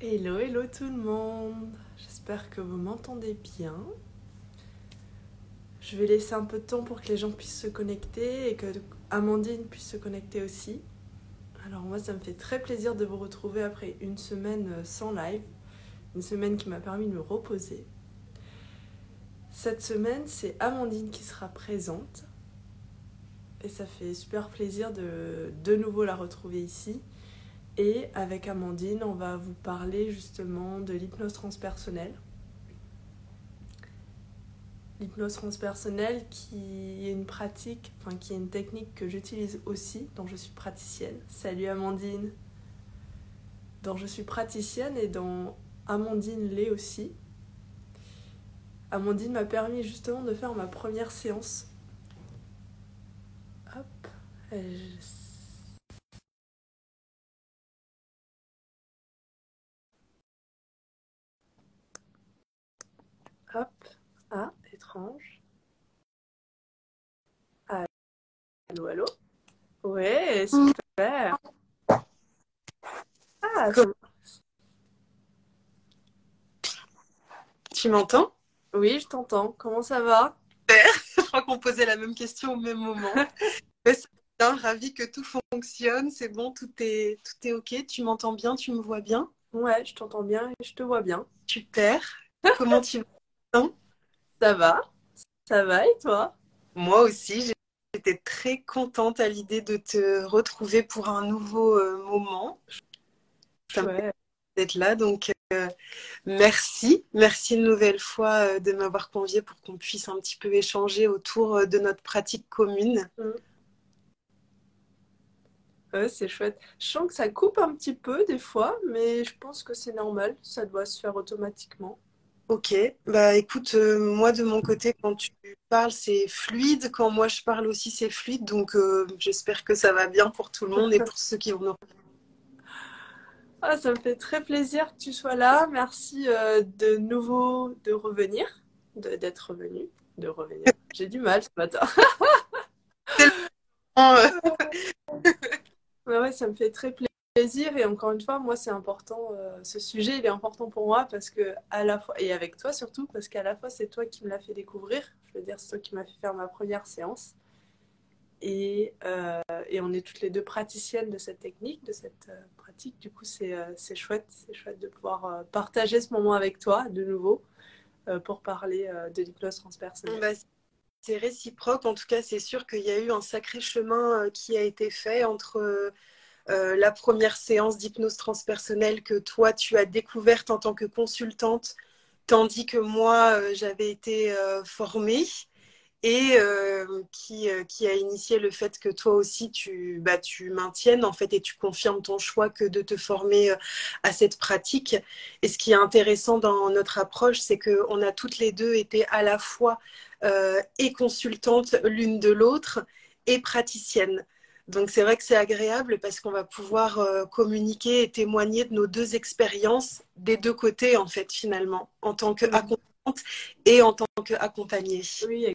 Hello, hello tout le monde. J'espère que vous m'entendez bien. Je vais laisser un peu de temps pour que les gens puissent se connecter et que Amandine puisse se connecter aussi. Alors moi, ça me fait très plaisir de vous retrouver après une semaine sans live, une semaine qui m'a permis de me reposer. Cette semaine, c'est Amandine qui sera présente. Et ça fait super plaisir de de nouveau la retrouver ici. Et avec Amandine, on va vous parler justement de l'hypnose transpersonnelle. L'hypnose transpersonnelle qui est une pratique, enfin qui est une technique que j'utilise aussi, dont je suis praticienne. Salut Amandine Dont je suis praticienne et dont Amandine l'est aussi. Amandine m'a permis justement de faire ma première séance. Hop, Hop. Ah, étrange. Allô, allô? Ouais, super. Ah, Tu m'entends? Oui, je t'entends. Comment ça va? Je crois qu'on posait la même question au même moment. c'est bien, ravi que tout fonctionne. C'est bon, tout est, tout est OK. Tu m'entends bien? Tu me vois bien? Ouais, je t'entends bien et je te vois bien. Super. Comment tu vas? Ça va, ça va et toi? Moi aussi, j'étais très contente à l'idée de te retrouver pour un nouveau euh, moment. d'être là, donc euh, merci, merci une nouvelle fois euh, de m'avoir conviée pour qu'on puisse un petit peu échanger autour de notre pratique commune. Mm. Ouais, c'est chouette. Je sens que ça coupe un petit peu des fois, mais je pense que c'est normal, ça doit se faire automatiquement. Ok, bah écoute, euh, moi de mon côté, quand tu parles, c'est fluide. Quand moi je parle aussi, c'est fluide. Donc euh, j'espère que ça va bien pour tout le monde et pour ceux qui vont nous. Ah, ça me fait très plaisir que tu sois là. Merci euh, de nouveau de revenir, d'être revenu, de revenir. J'ai du mal ce matin. ouais, ça me fait très plaisir et encore une fois moi c'est important euh, ce sujet il est important pour moi parce que à la fois et avec toi surtout parce qu'à la fois c'est toi qui me l'as fait découvrir. Je veux dire c'est toi qui m'as fait faire ma première séance. Et, euh, et, on est toutes les deux praticiennes de cette technique de cette euh, pratique. Du coup c'est c'est chouette c'est chouette de pouvoir partager ce moment avec toi de nouveau pour parler de l'hypnose transpersonnelle. Bah, c'est réciproque. En tout cas c'est sûr qu'il y a eu un sacré chemin qui a été fait entre euh, la première séance d'hypnose transpersonnelle que toi, tu as découverte en tant que consultante, tandis que moi, euh, j'avais été euh, formée et qui, a initié le fait que toi aussi, tu, bah, tu maintiennes en fait et tu confirmes ton choix que de te former à cette pratique. Et ce qui est intéressant dans notre approche, c'est qu'on a toutes les deux été à la fois et consultantes l'une de l'autre et praticiennes. Donc c'est vrai que c'est agréable parce qu'on va pouvoir euh, communiquer et témoigner de nos deux expériences des deux côtés en fait finalement, en tant qu'accompagnante et en tant qu'accompagnée. Oui,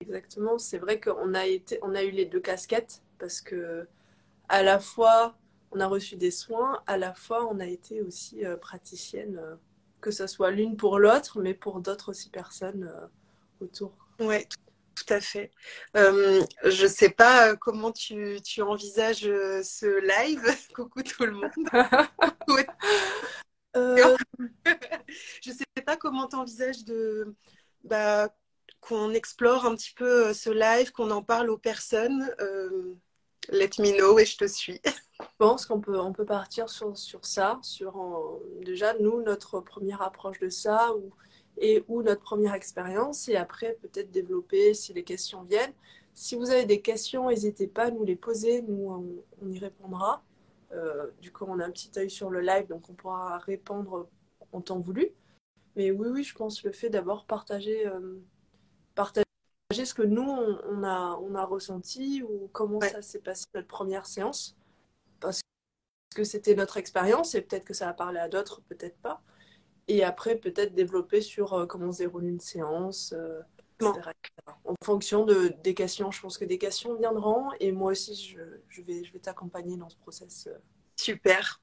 exactement. C'est vrai qu'on a été, on a eu les deux casquettes parce que à la fois on a reçu des soins, à la fois on a été aussi euh, praticienne, euh, que ce soit l'une pour l'autre, mais pour d'autres aussi personnes autour. Ouais, tout à fait. Euh, je ne sais pas euh, comment tu, tu, envisages euh, ce live. Coucou tout le monde. je ne sais pas comment tu envisages de bah, qu'on explore un petit peu ce live, qu'on en parle aux personnes. let me know et je te suis. Je pense qu'on peut, on peut partir sur, sur ça, sur déjà nous, notre première approche de ça, ou et ou notre première expérience et après peut-être développer si les questions viennent. Si vous avez des questions, n'hésitez pas à nous les poser, nous on, y répondra. Euh, du coup, on a un petit œil sur le live, donc on pourra répondre en temps voulu. Mais oui, oui, je pense le fait d'abord partager, euh, partager ce que nous on, a, on a ressenti ou comment ça s'est passé notre première séance, parce que c'était notre expérience et peut-être que ça a parlé à d'autres, peut-être pas. Et après, peut-être développer sur euh, comment se déroule une séance, euh, etc. En fonction de, des questions, je pense que des questions viendront et moi aussi, je, je vais, je vais t'accompagner dans ce process. Euh. Super.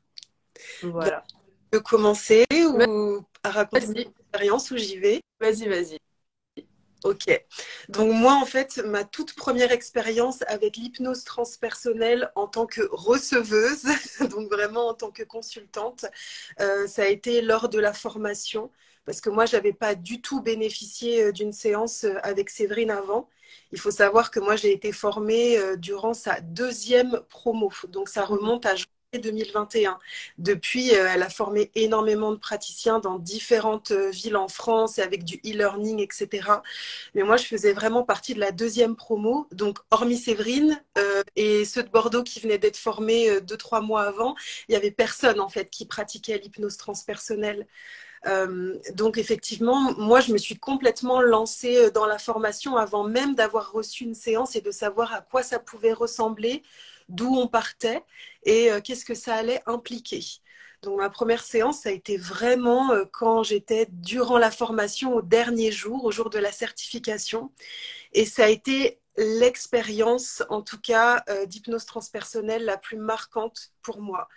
Voilà. veux commencer ou à raconter une expérience où j'y vais? Vas-y, vas-y. Ok. Donc moi, en fait, ma toute première expérience avec l'hypnose transpersonnelle en tant que receveuse, donc vraiment en tant que consultante, euh, ça a été lors de la formation, parce que moi, je n'avais pas du tout bénéficié euh, d'une séance euh, avec Séverine avant. Il faut savoir que moi, j'ai été formée durant sa deuxième promo, donc ça remonte à 2021. Depuis, euh, elle a formé énormément de praticiens dans différentes euh, villes en France et avec du e-learning, etc. Mais moi, je faisais vraiment partie de la deuxième promo. Donc, hormis Séverine euh, et ceux de Bordeaux qui venaient d'être formés deux, trois mois avant, il n'y avait personne, en fait, qui pratiquait l'hypnose transpersonnelle. donc effectivement, moi, je me suis complètement lancée dans la formation avant même d'avoir reçu une séance et de savoir à quoi ça pouvait ressembler, d'où on partait et euh, qu'est-ce que ça allait impliquer. Donc ma première séance, ça a été vraiment euh, quand j'étais durant la formation au dernier jour, au jour de la certification. Et ça a été l'expérience, en tout cas, euh, d'hypnose transpersonnelle la plus marquante pour moi.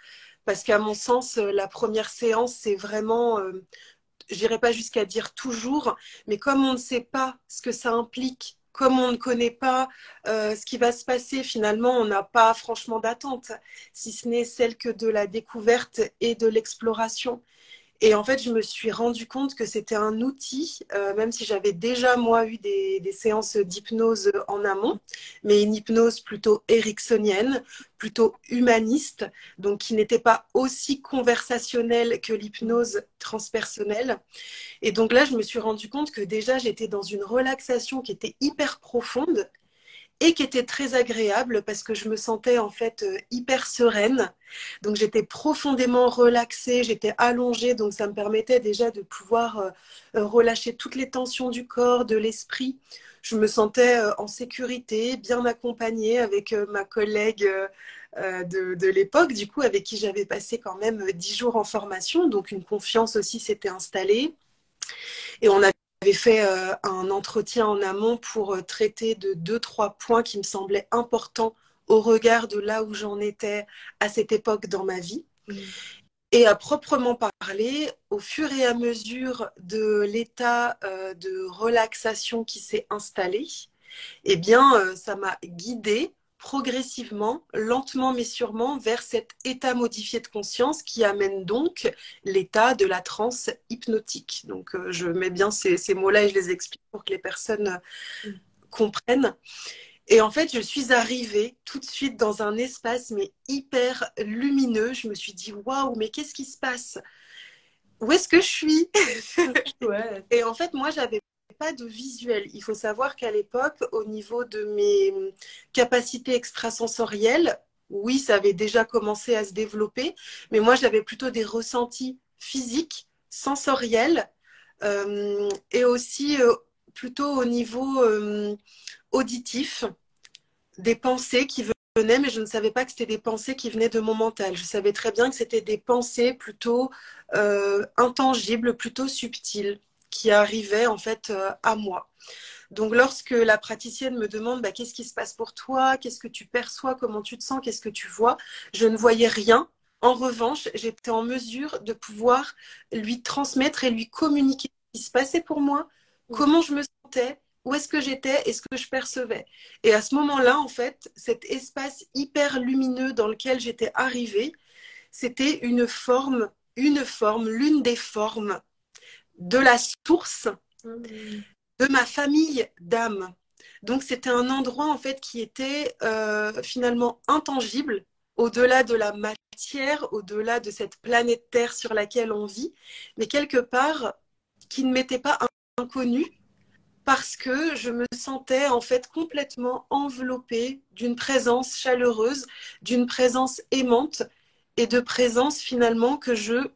Parce qu'à mon sens, la première séance, c'est vraiment, je n'irai pas jusqu'à dire toujours, mais comme on ne sait pas ce que ça implique comme on ne connaît pas euh, ce qui va se passer, finalement, on n'a pas franchement d'attente, si ce n'est celle que de la découverte et de l'exploration. Et en fait, je me suis rendu compte que c'était un outil, euh, même si j'avais déjà, moi, eu des, séances d'hypnose en amont, mais une hypnose plutôt ericksonienne, plutôt humaniste, donc qui n'était pas aussi conversationnelle que l'hypnose transpersonnelle. Et donc là, je me suis rendu compte que déjà, j'étais dans une relaxation qui était hyper profonde et qui était très agréable parce que je me sentais en fait euh, hyper sereine. Donc j'étais profondément relaxée, j'étais allongée, donc ça me permettait déjà de pouvoir euh, euh, relâcher toutes les tensions du corps, de l'esprit. Je me sentais en sécurité, bien accompagnée avec ma collègue de, de l'époque, du coup, avec qui j'avais passé quand même dix jours en formation. Donc une confiance aussi s'était installée. Et on a j'avais fait euh, un entretien en amont pour euh, traiter de deux, trois points qui me semblaient importants au regard de là où j'en étais à cette époque dans ma vie. Et à proprement parler, au fur et à mesure de l'état euh, de relaxation qui s'est installé, eh bien, ça m'a guidée progressivement, lentement mais sûrement, vers cet état modifié de conscience qui amène donc l'état de la transe hypnotique. Donc, euh, je mets bien ces, mots-là et je les explique pour que les personnes euh, comprennent. Et en fait, je suis arrivée tout de suite dans un espace mais hyper lumineux. Je me suis dit waouh, mais qu'est-ce qui se passe? Où est-ce que je suis? Et en fait, moi, j'avais pas de visuel. Il faut savoir qu'à l'époque, au niveau de mes capacités extrasensorielles, oui, ça avait déjà commencé à se développer, mais moi, j'avais plutôt des ressentis physiques, sensoriels, euh, et aussi euh, plutôt au niveau euh, auditif, des pensées qui venaient, mais je ne savais pas que c'était des pensées qui venaient de mon mental. Je savais très bien que c'était des pensées plutôt intangibles, plutôt subtiles qui arrivait en fait euh, à moi. Donc lorsque la praticienne me demande bah, qu'est-ce qui se passe pour toi, qu'est-ce que tu perçois, comment tu te sens, qu'est-ce que tu vois, je ne voyais rien. En revanche, j'étais en mesure de pouvoir lui transmettre et lui communiquer ce qui se passait pour moi, comment je me sentais, où est-ce que j'étais? Et ce que je percevais? Et à ce moment-là, en fait, cet espace hyper lumineux dans lequel j'étais arrivée, c'était une forme, une forme, l'une des formes de la source de ma famille d'âme. Donc c'était un endroit en fait qui était euh, finalement intangible, au-delà de la matière, au-delà de cette planète Terre sur laquelle on vit, mais quelque part qui ne m'était pas inconnu parce que je me sentais en fait complètement enveloppée d'une présence chaleureuse, d'une présence aimante et de présence finalement que je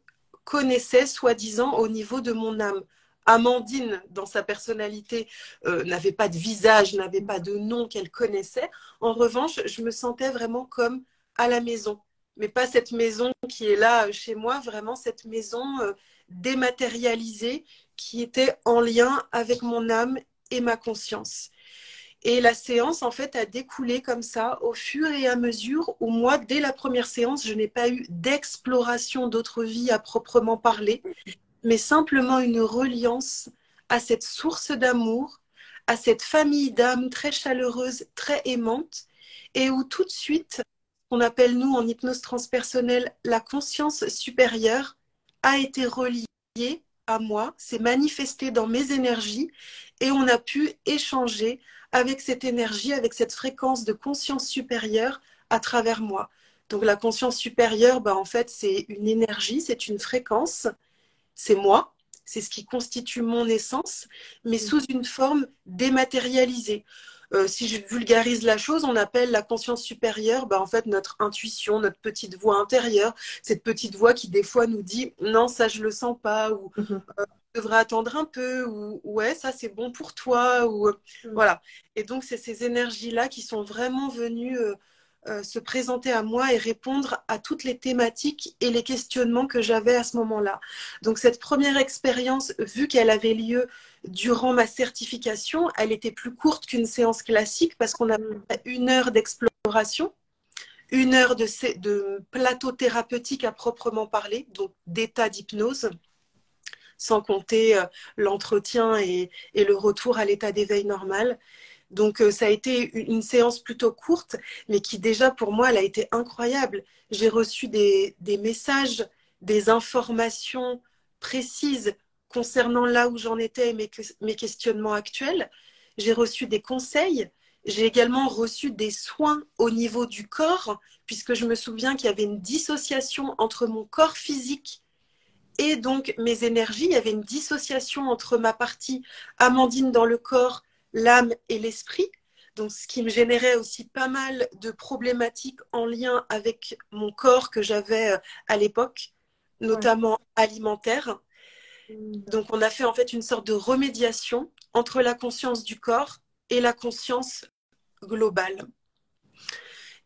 connaissait soi-disant au niveau de mon âme. Amandine, dans sa personnalité, euh, n'avait pas de visage, n'avait pas de nom qu'elle connaissait. En revanche, je me sentais vraiment comme à la maison. Mais pas cette maison qui est là euh, chez moi, vraiment cette maison euh, dématérialisée qui était en lien avec mon âme et ma conscience. Et la séance, en fait, a découlé comme ça au fur et à mesure où moi, dès la première séance, je n'ai pas eu d'exploration d'autres vies à proprement parler, mais simplement une reliance à cette source d'amour, à cette famille d'âmes très chaleureuse, très aimante, et où tout de suite, on appelle nous en hypnose transpersonnelle la conscience supérieure, a été reliée à moi, s'est manifestée dans mes énergies, et on a pu échanger avec cette énergie, avec cette fréquence de conscience supérieure à travers moi. Donc la conscience supérieure, bah, en fait, c'est une énergie, c'est une fréquence, c'est moi, c'est ce qui constitue mon essence, mais sous une forme dématérialisée. Euh, si je vulgarise la chose, on appelle la conscience supérieure, bah, en fait, notre intuition, notre petite voix intérieure, cette petite voix qui des fois nous dit non, ça je le sens pas, ou mm-hmm. euh, devrais attendre un peu ou ouais ça c'est bon pour toi ou euh, mm. voilà et donc c'est ces énergies là qui sont vraiment venues euh, euh, se présenter à moi et répondre à toutes les thématiques et les questionnements que j'avais à ce moment-là donc cette première expérience vu qu'elle avait lieu durant ma certification elle était plus courte qu'une séance classique parce qu'on a mm. une heure d'exploration une heure de, de plateau thérapeutique à proprement parler donc d'état d'hypnose sans compter euh, l'entretien et, le retour à l'état d'éveil normal. Donc euh, ça a été une séance plutôt courte, mais qui déjà pour moi, elle a été incroyable. J'ai reçu des, messages, des informations précises concernant là où j'en étais et mes, mes questionnements actuels. J'ai reçu des conseils. J'ai également reçu des soins au niveau du corps, puisque je me souviens qu'il y avait une dissociation entre mon corps physique et donc mes énergies. Il y avait une dissociation entre ma partie Amandine dans le corps, l'âme et l'esprit. Donc, ce qui me générait aussi pas mal de problématiques en lien avec mon corps que j'avais euh, à l'époque, notamment alimentaire. Mm. Donc, on a fait en fait une sorte de remédiation entre la conscience du corps et la conscience globale.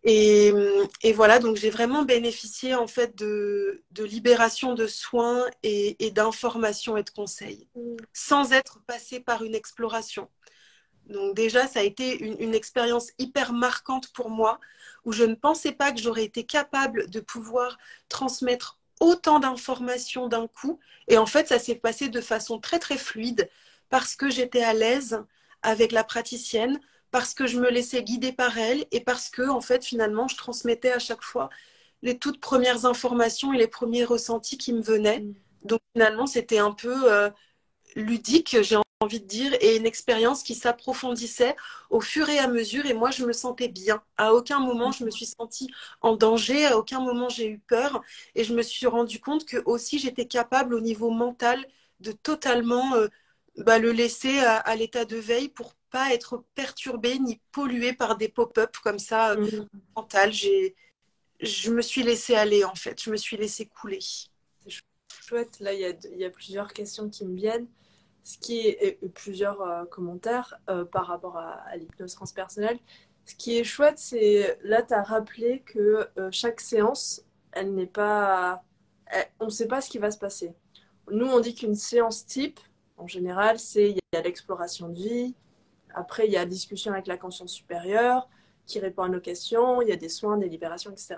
Et, voilà, donc j'ai vraiment bénéficié en fait de, libération de soins et, d'informations et de conseils, mm. sans être passée par une exploration. Donc déjà, ça a été une, une expérience hyper marquante pour moi, où je ne pensais pas que j'aurais été capable de pouvoir transmettre autant d'informations d'un coup. Et en fait, ça s'est passé de façon très très fluide, parce que j'étais à l'aise avec la praticienne, parce que je me laissais guider par elle et parce que, en fait, finalement, je transmettais à chaque fois les toutes premières informations et les premiers ressentis qui me venaient. Mm. Donc, finalement, c'était un peu euh, ludique, j'ai envie de dire, et une expérience qui s'approfondissait au fur et à mesure. Et moi, je me sentais bien. À aucun moment, je me suis sentie en danger. À aucun moment, j'ai eu peur. Et je me suis rendu compte que aussi, j'étais capable au niveau mental de totalement euh, bah, le laisser à l'état de veille pour pas être perturbée ni polluée par des pop-up comme ça euh, mm. mental. J'ai, je me suis laissée aller en fait, je me suis laissée couler. Chouette, là il y a, y a, plusieurs questions qui me viennent, ce qui est plusieurs euh, commentaires euh, par rapport à, l'hypnose transpersonnelle. Ce qui est chouette, c'est là tu as rappelé que chaque séance, elle n'est pas, on ne sait pas ce qui va se passer. Nous on dit qu'une séance type, en général, c'est il y a l'exploration de vie, après, il y a discussion avec la conscience supérieure qui répond à nos questions, il y a des soins, des libérations, etc.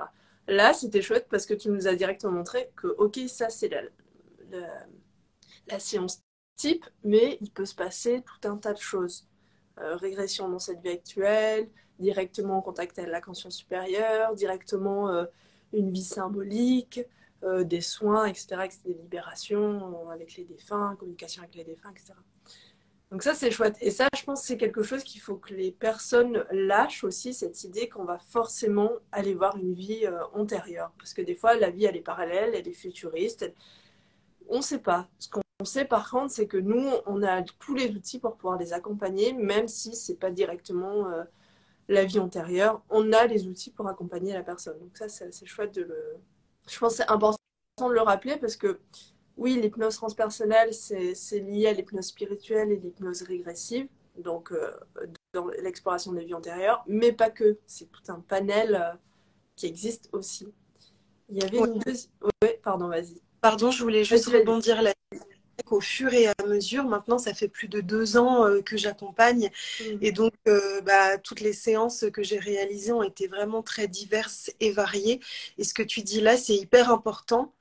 Là, c'était chouette parce que tu nous as directement montré que, ok, ça c'est la, la, séance type, mais il peut se passer tout un tas de choses. Euh, régression dans cette vie actuelle, directement en contact avec la conscience supérieure, directement euh, une vie symbolique, euh, des soins, etc., etc., des libérations avec les défunts, communication avec les défunts, etc. Donc ça, c'est chouette. Et ça, je pense c'est quelque chose qu'il faut que les personnes lâchent aussi, cette idée qu'on va forcément aller voir une vie euh, antérieure. Parce que des fois, la vie, elle est parallèle, elle est futuriste. On ne sait pas. Ce qu'on sait par contre, c'est que nous, on a tous les outils pour pouvoir les accompagner, même si ce n'est pas directement euh, la vie antérieure. On a les outils pour accompagner la personne. Donc ça, c'est chouette de le... Je pense que c'est important de le rappeler parce que oui, l'hypnose transpersonnelle, c'est lié à l'hypnose spirituelle et l'hypnose régressive, donc euh, dans l'exploration des vies antérieures, mais pas que. C'est tout un panel euh, qui existe aussi. Il y avait une deuxième. Oui, pardon, vas-y. Pardon, je voulais juste rebondir là qu'au fur et à mesure, maintenant, ça fait plus de deux ans euh, que j'accompagne. Mmh. Et donc, euh, bah, toutes les séances que j'ai réalisées ont été vraiment très diverses et variées. Et ce que tu dis là, c'est hyper important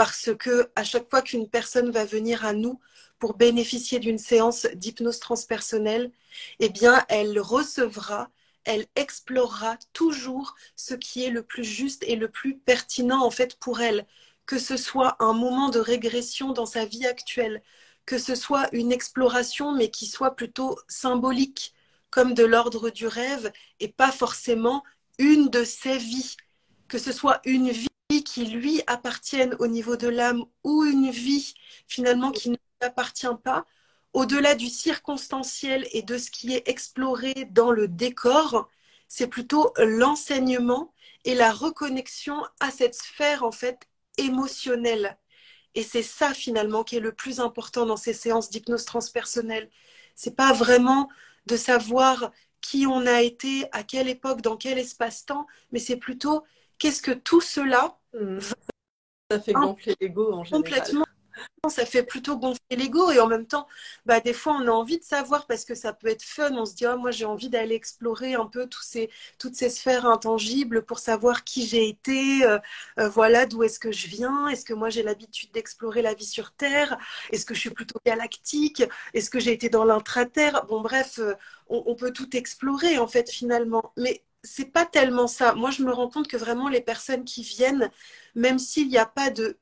parce que à chaque fois qu'une personne va venir à nous pour bénéficier d'une séance d'hypnose transpersonnelle, eh bien, elle recevra elle explorera toujours ce qui est le plus juste et le plus pertinent en fait pour elle, que ce soit un moment de régression dans sa vie actuelle, que ce soit une exploration mais qui soit plutôt symbolique, comme de l'ordre du rêve et pas forcément une de ses vies, que ce soit une vie qui lui appartienne au niveau de l'âme ou une vie finalement qui ne lui appartient pas, au-delà du circonstanciel et de ce qui est exploré dans le décor, c'est plutôt l'enseignement et la reconnexion à cette sphère en fait émotionnelle. Et c'est ça finalement qui est le plus important dans ces séances d'hypnose transpersonnelle. C'est pas vraiment de savoir qui on a été, à quelle époque, dans quel espace-temps, mais c'est plutôt qu'est-ce que tout cela mmh. ça fait gonfler l'ego en général. Complètement ça fait plutôt gonfler l'ego et en même temps, bah, des fois, on a envie de savoir parce que ça peut être fun. On se dit, oh, moi, j'ai envie d'aller explorer un peu tous ces, toutes ces sphères intangibles pour savoir qui j'ai été, euh, euh, voilà, d'où est-ce que je viens, est-ce que moi, j'ai l'habitude d'explorer la vie sur Terre, est-ce que je suis plutôt galactique, est-ce que j'ai été dans l'intraterre? Bon, bref, euh, on, on peut tout explorer, en fait, finalement. Mais c'est pas tellement ça. Moi, je me rends compte que vraiment, les personnes qui viennent, même s'il n'y a pas de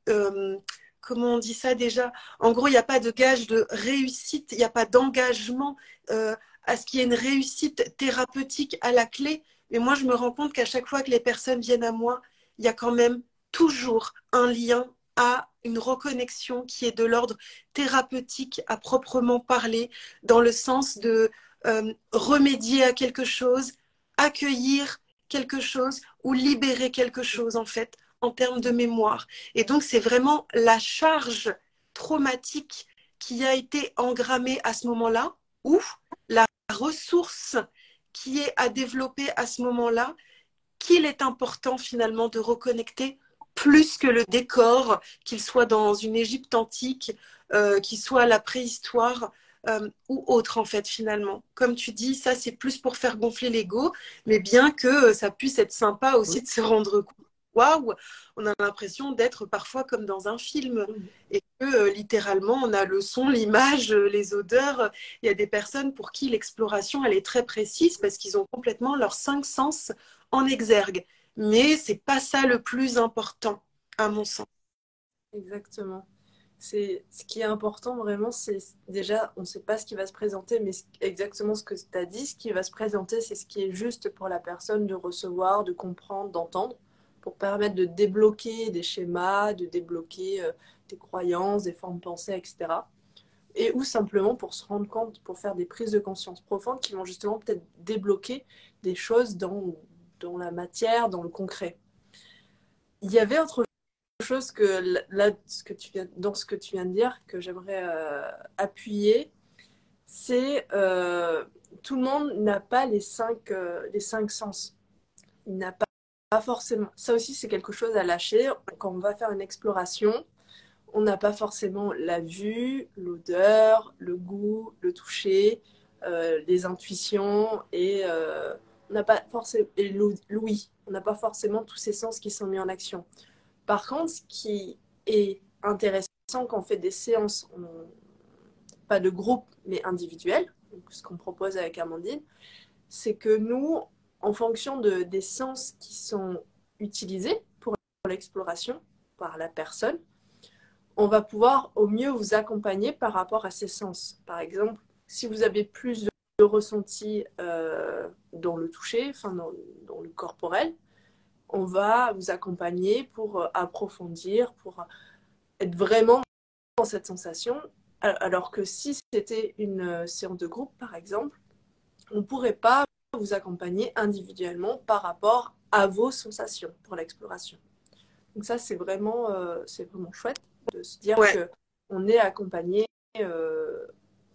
comment on dit ça déjà? En gros, il n'y a pas de gage de réussite, il n'y a pas d'engagement euh, à ce qu'il y ait une réussite thérapeutique à la clé. Mais moi, je me rends compte qu'à chaque fois que les personnes viennent à moi, il y a quand même toujours un lien à une reconnexion qui est de l'ordre thérapeutique à proprement parler, dans le sens de euh, remédier à quelque chose, accueillir quelque chose ou libérer quelque chose en fait en termes de mémoire. Et donc, c'est vraiment la charge traumatique qui a été engrammée à ce moment-là ou la ressource qui est à développer à ce moment-là qu'il est important finalement de reconnecter plus que le décor, qu'il soit dans une Égypte antique, euh, qu'il soit la préhistoire euh, ou autre en fait finalement. Comme tu dis, ça c'est plus pour faire gonfler l'ego, mais bien que ça puisse être sympa aussi de se rendre compte waouh, on a l'impression d'être parfois comme dans un film et que euh, littéralement on a le son, l'image, euh, les odeurs. Il y a des personnes pour qui l'exploration elle est très précise parce qu'ils ont complètement leurs cinq sens en exergue. Mais c'est pas ça le plus important à mon sens. Exactement. C'est ce qui est important vraiment, c'est déjà on ne sait pas ce qui va se présenter, mais exactement ce que tu as dit, ce qui va se présenter, c'est ce qui est juste pour la personne de recevoir, de comprendre, d'entendre pour permettre de débloquer des schémas, de débloquer euh, des croyances, des formes pensées, etc. Et ou simplement pour se rendre compte, pour faire des prises de conscience profondes qui vont justement peut-être débloquer des choses dans, dans la matière, dans le concret. Il y avait autre chose que là, dans ce que tu viens de dire, que j'aimerais euh, appuyer, c'est euh, tout le monde n'a pas les cinq, les cinq sens. Il n'a pas pas forcément. Ça aussi, c'est quelque chose à lâcher. Quand on va faire une exploration, on n'a pas forcément la vue, l'odeur, le goût, le toucher, euh, les intuitions et euh, on n'a pas forcément et l'ouïe. On n'a pas forcément tous ces sens qui sont mis en action. Par contre, ce qui est intéressant quand on fait des séances, pas de groupe mais individuelles, ce qu'on propose avec Amandine, c'est que nous, en fonction de, des sens qui sont utilisés pour l'exploration par la personne, on va pouvoir au mieux vous accompagner par rapport à ces sens. Par exemple, si vous avez plus de ressenti euh, dans le toucher, enfin dans, le corporel, on va vous accompagner pour approfondir, pour être vraiment dans cette sensation. Alors que si c'était une séance de groupe, par exemple, on ne pourrait pas vous accompagner individuellement par rapport à vos sensations pour l'exploration. Donc ça, c'est vraiment, euh, c'est vraiment chouette de se dire qu'on est accompagné, euh,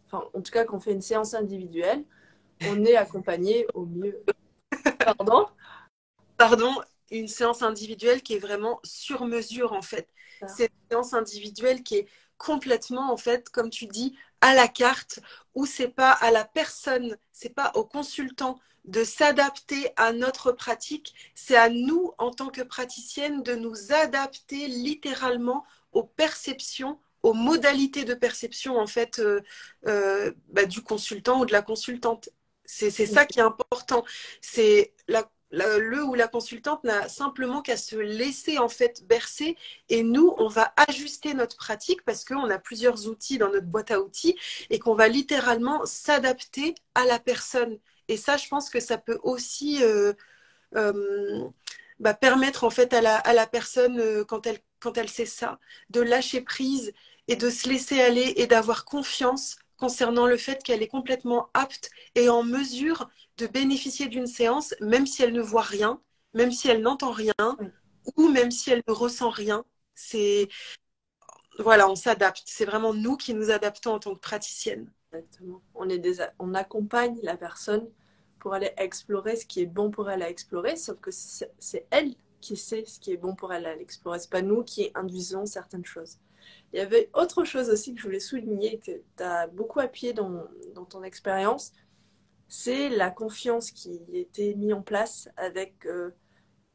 enfin, en tout cas, quand on fait une séance individuelle, on est accompagné au mieux. Pardon? Pardon, une séance individuelle qui est vraiment sur mesure en fait. C'est une séance individuelle qui est complètement en fait, comme tu dis, à la carte, où c'est pas à la personne, c'est pas au consultant de s'adapter à notre pratique, c'est à nous en tant que praticienne de nous adapter littéralement aux perceptions, aux modalités de perception en fait euh, euh, bah, du consultant ou de la consultante. C'est ça qui est important. C'est la le ou la consultante n'a simplement qu'à se laisser en fait bercer et nous, on va ajuster notre pratique parce qu'on a plusieurs outils dans notre boîte à outils et qu'on va littéralement s'adapter à la personne. Et ça, je pense que ça peut aussi euh, euh, bah, permettre en fait à la, à la personne, euh, quand, elle, quand elle sait ça, de lâcher prise et de se laisser aller et d'avoir confiance concernant le fait qu'elle est complètement apte et en mesure de bénéficier d'une séance, même si elle ne voit rien, même si elle n'entend rien, ou même si elle ne ressent rien. C'est voilà, on s'adapte. C'est vraiment nous qui nous adaptons en tant que praticienne. Exactement. On, est on accompagne la personne pour aller explorer ce qui est bon pour elle à explorer, sauf que c'est elle qui sait ce qui est bon pour elle à explorer. C'est pas nous qui induisons certaines choses. Il y avait autre chose aussi que je voulais souligner, que tu as beaucoup appuyé dans, dans ton expérience, c'est la confiance qui était mise en place avec, euh,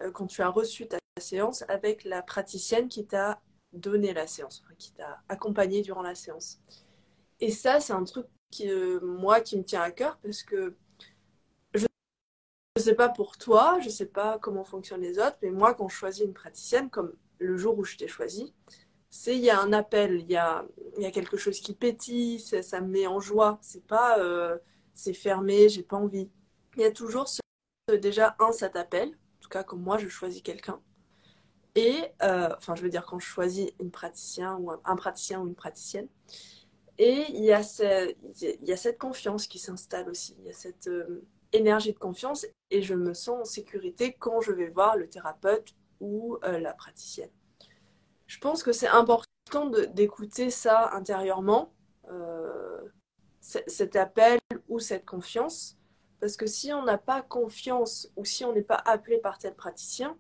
euh, quand tu as reçu ta séance, avec la praticienne qui t'a donné la séance, qui t'a accompagné durant la séance. Et ça, c'est un truc qui, euh, moi, qui me tient à cœur parce que je ne sais pas pour toi, je ne sais pas comment fonctionnent les autres, mais moi, quand je choisis une praticienne, comme le jour où je t'ai choisi, c'est il y a un appel, il y a, y a quelque chose qui pétille, ça, me met en joie. C'est pas c'est fermé, j'ai pas envie. Il y a toujours ce, déjà un, ça t'appelle, en tout cas comme moi je choisis quelqu'un. Et, euh, enfin je veux dire quand je choisis une praticien ou un, praticien ou une praticienne. Et il y a, y a cette confiance qui s'installe aussi, il y a cette euh, énergie de confiance et je me sens en sécurité quand je vais voir le thérapeute ou euh, la praticienne. Je pense que c'est important d'écouter ça intérieurement cet appel ou cette confiance. Parce que si on n'a pas confiance ou si on n'est pas appelé par tel praticien,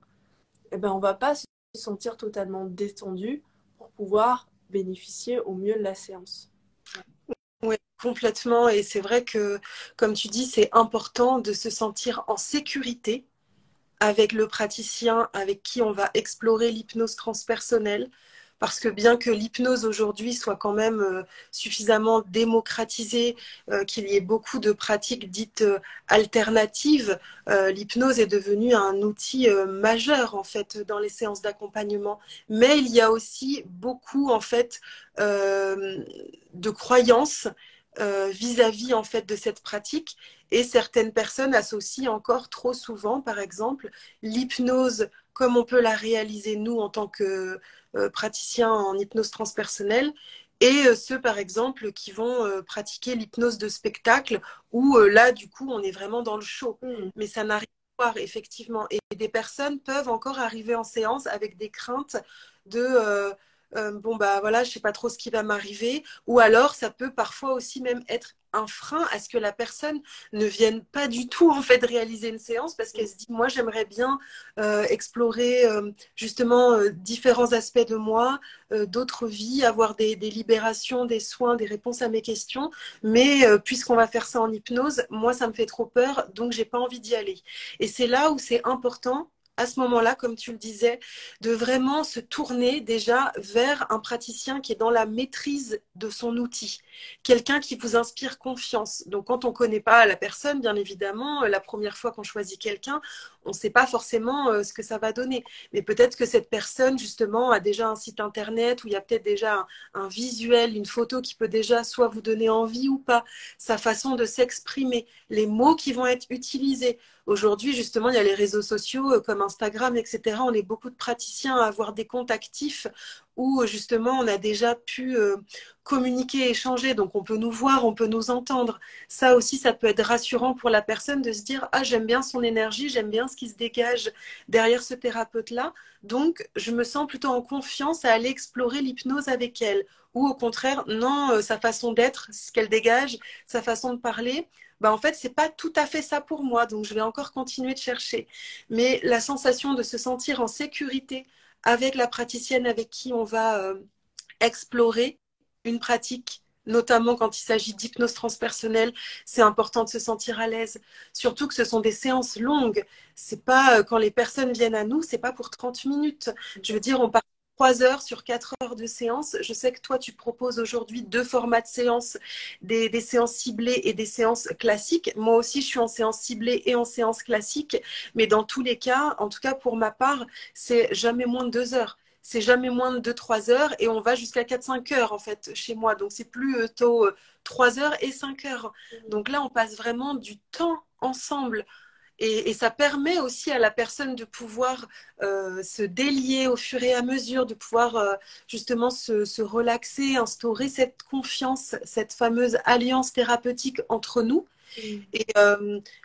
eh ben on va pas se sentir totalement détendu pour pouvoir bénéficier au mieux de la séance. Oui, complètement. Et c'est vrai que, comme tu dis, c'est important de se sentir en sécurité avec le praticien avec qui on va explorer l'hypnose transpersonnelle, parce que bien que l'hypnose aujourd'hui soit quand même euh, suffisamment démocratisée, euh, qu'il y ait beaucoup de pratiques dites euh, alternatives, l'hypnose est devenue un outil majeur en fait dans les séances d'accompagnement. Mais il y a aussi beaucoup en fait de croyances vis-à-vis en fait de cette pratique. Et certaines personnes associent encore trop souvent par exemple l'hypnose comme on peut la réaliser nous en tant que euh, praticiens en hypnose transpersonnelle. Et euh, ceux par exemple qui vont euh, pratiquer l'hypnose de spectacle où là du coup on est vraiment dans le show. Mm. mais ça n'arrive pas effectivement. Et des personnes peuvent encore arriver en séance avec des craintes de bon bah voilà je sais pas trop ce qui va m'arriver ou alors ça peut parfois aussi même être un frein à ce que la personne ne vienne pas du tout en fait réaliser une séance parce qu'elle se dit moi j'aimerais bien euh, explorer euh, justement euh, différents aspects de moi, d'autres vies, avoir des, libérations, des soins, des réponses à mes questions, mais puisqu'on va faire ça en hypnose, moi ça me fait trop peur donc j'ai pas envie d'y aller. Et c'est là où c'est important à ce moment-là, comme tu le disais, de vraiment se tourner déjà vers un praticien qui est dans la maîtrise de son outil, quelqu'un qui vous inspire confiance. Donc quand on ne connaît pas la personne, bien évidemment, la première fois qu'on choisit quelqu'un, on ne sait pas forcément euh, ce que ça va donner. Mais peut-être que cette personne, justement, a déjà un site internet où il y a peut-être déjà un visuel, une photo qui peut déjà soit vous donner envie ou pas, sa façon de s'exprimer, les mots qui vont être utilisés. Aujourd'hui, justement, il y a les réseaux sociaux euh, comme Instagram, etc. On est beaucoup de praticiens à avoir des comptes actifs où justement on a déjà pu euh, communiquer, échanger, donc on peut nous voir, on peut nous entendre. Ça aussi, ça peut être rassurant pour la personne de se dire ah j'aime bien son énergie, j'aime bien ce qui se dégage derrière ce thérapeute là, donc je me sens plutôt en confiance à aller explorer l'hypnose avec elle. Ou au contraire, non, euh, sa façon d'être, ce qu'elle dégage, sa façon de parler, bah en fait c'est pas tout à fait ça pour moi, donc je vais encore continuer de chercher. Mais la sensation de se sentir en sécurité avec la praticienne avec qui on va euh, explorer une pratique, notamment quand il s'agit d'hypnose transpersonnelle, c'est important de se sentir à l'aise. Surtout que ce sont des séances longues. C'est pas euh, quand les personnes viennent à nous, c'est pas pour 30 minutes. Je veux dire, on trois heures sur quatre heures de séance. Je sais que toi, tu proposes aujourd'hui deux formats de séance, des, des, séances ciblées et des séances classiques. Moi aussi, je suis en séance ciblée et en séance classique. Mais dans tous les cas, en tout cas pour ma part, c'est jamais moins de deux heures c'est jamais moins de 2-3 heures et on va jusqu'à 4-5 heures en fait chez moi. Donc c'est plus euh, tôt 3 euh, heures et 5 heures. Mmh. Donc là, on passe vraiment du temps ensemble. Et, ça permet aussi à la personne de pouvoir euh, se délier au fur et à mesure, de pouvoir justement se, se, relaxer, instaurer cette confiance, cette fameuse alliance thérapeutique entre nous. Mmh. Et,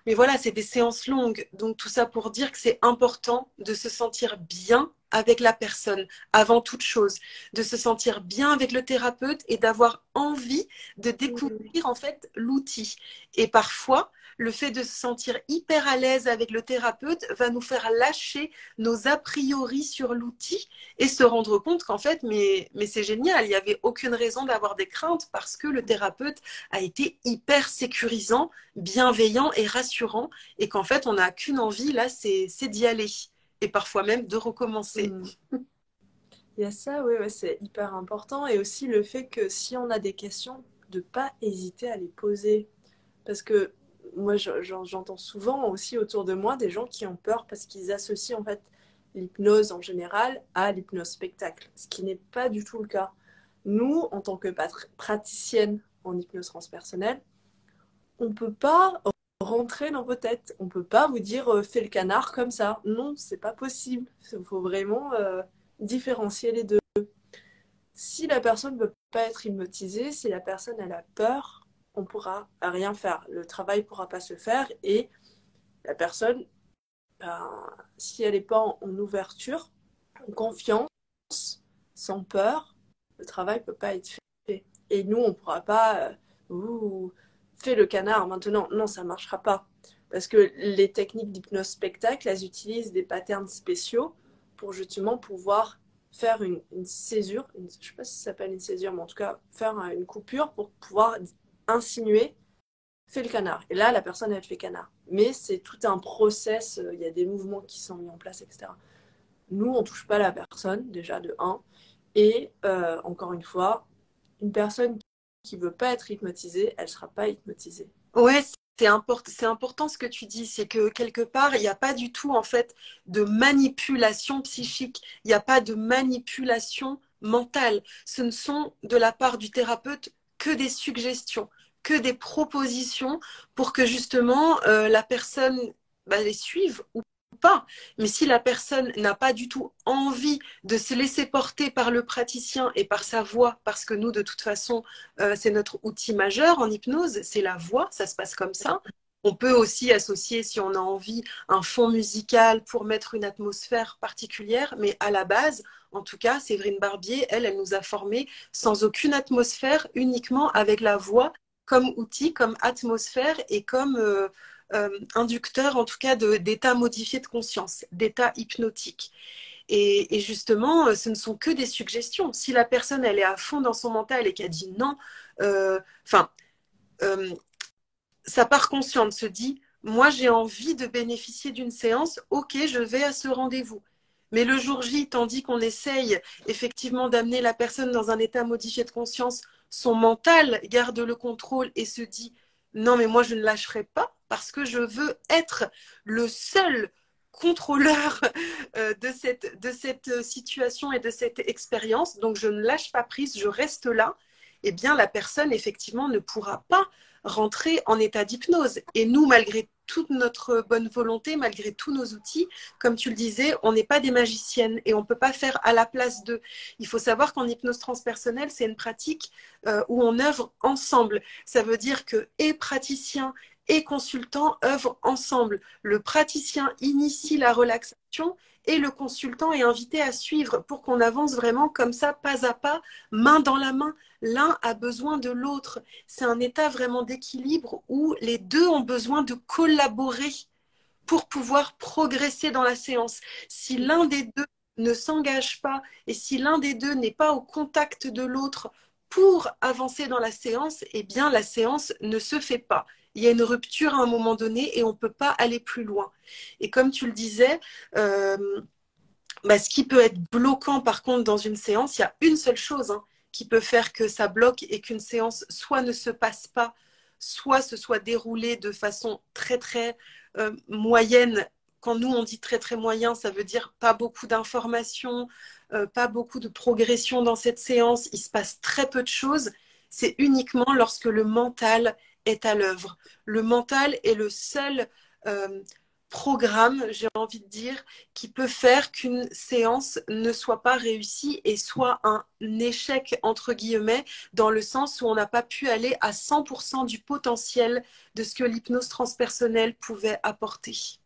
mais voilà, c'est des séances longues. Donc tout ça pour dire que c'est important de se sentir bien avec la personne avant toute chose, de se sentir bien avec le thérapeute et d'avoir envie de découvrir en fait l'outil. Et parfois, le fait de se sentir hyper à l'aise avec le thérapeute va nous faire lâcher nos a priori sur l'outil et se rendre compte qu'en fait, mais, c'est génial, il n'y avait aucune raison d'avoir des craintes parce que le thérapeute a été hyper sécurisant, bienveillant et rassurant et qu'en fait, on n'a qu'une envie là, c'est d'y aller et parfois même de recommencer. Mm. Il y a ça, oui, c'est hyper important. Et aussi le fait que si on a des questions, de pas hésiter à les poser. Parce que moi, j'entends souvent aussi autour de moi des gens qui ont peur parce qu'ils associent en fait l'hypnose en général à l'hypnose spectacle, ce qui n'est pas du tout le cas. Nous, en tant que praticienne en hypnose transpersonnelle, on ne peut pas rentrer dans vos têtes. On peut pas vous dire euh, fais le canard comme ça. Non, c'est pas possible. Il faut vraiment euh, différencier les deux. Si la personne ne veut pas être hypnotisée, si la personne elle a peur, on pourra rien faire. Le travail pourra pas se faire et la personne, ben, si elle n'est pas en, ouverture, en confiance, sans peur, le travail peut pas être fait. Et nous, on pourra pas euh, fais le canard maintenant. Non, ça marchera pas. Parce que les techniques d'hypnose spectacle, elles utilisent des patterns spéciaux pour justement pouvoir faire une, césure, je ne sais pas si ça s'appelle une césure, mais en tout cas faire une coupure pour pouvoir insinuer fais le canard. Et là, la personne, elle fait canard. Mais c'est tout un process, il y a des mouvements qui sont mis en place, etc. Nous, on touche pas la personne, déjà de 1. Et euh, encore une fois, une personne qui veut pas être hypnotisée, elle sera pas hypnotisée. Ouais, c'est important ce que tu dis, c'est que quelque part, il n'y a pas du tout en fait de manipulation psychique, il n'y a pas de manipulation mentale. Ce ne sont de la part du thérapeute que des suggestions, que des propositions pour que justement euh, la personne bah, les suive ou pas. Mais si la personne n'a pas du tout envie de se laisser porter par le praticien et par sa voix, parce que nous, de toute façon, euh, c'est notre outil majeur en hypnose, c'est la voix, ça se passe comme ça. On peut aussi associer, si on a envie, un fond musical pour mettre une atmosphère particulière, mais à la base, en tout cas, Séverine Barbier, elle, elle nous a formés sans aucune atmosphère, uniquement avec la voix comme outil, comme atmosphère et comme euh, euh, inducteur, en tout cas, d'état modifié de conscience, d'état hypnotique. Et, justement, euh, ce ne sont que des suggestions. Si la personne, elle est à fond dans son mental et qu'elle dit non, enfin, sa part consciente se dit, moi j'ai envie de bénéficier d'une séance, ok, je vais à ce rendez-vous. Mais le jour J, tandis qu'on essaye effectivement d'amener la personne dans un état modifié de conscience, son mental garde le contrôle et se dit, non mais moi je ne lâcherai pas parce que je veux être le seul contrôleur euh, de cette, de cette situation et de cette expérience. Donc je ne lâche pas prise, je reste là. Eh bien, la personne, effectivement, ne pourra pas rentrer en état d'hypnose. Et nous, malgré toute notre bonne volonté, malgré tous nos outils, comme tu le disais, on n'est pas des magiciennes et on ne peut pas faire à la place d'eux. Il faut savoir qu'en hypnose transpersonnelle, c'est une pratique euh, où on œuvre ensemble. Ça veut dire que et praticiens et consultants œuvrent ensemble. Le praticien initie la relaxation et le consultant est invité à suivre pour qu'on avance vraiment comme ça, pas à pas, main dans la main. L'un a besoin de l'autre. C'est un état vraiment d'équilibre où les deux ont besoin de collaborer pour pouvoir progresser dans la séance. Si l'un des deux ne s'engage pas et si l'un des deux n'est pas au contact de l'autre pour avancer dans la séance, eh bien la séance ne se fait pas. Il y a une rupture à un moment donné et on ne peut pas aller plus loin. Et comme tu le disais, euh, bah, ce qui peut être bloquant par contre dans une séance, il y a une seule chose hein, qui peut faire que ça bloque et qu'une séance soit ne se passe pas, soit se soit déroulée de façon très très euh, moyenne quand nous on dit très très moyen, ça veut dire pas beaucoup d'informations, euh, pas beaucoup de progression dans cette séance, il se passe très peu de choses. C'est uniquement lorsque le mental est à l'œuvre. Le mental est le seul euh, programme, j'ai envie de dire, qui peut faire qu'une séance ne soit pas réussie et soit un échec, entre guillemets, dans le sens où on n'a pas pu aller à 100% du potentiel de ce que l'hypnose transpersonnelle pouvait apporter.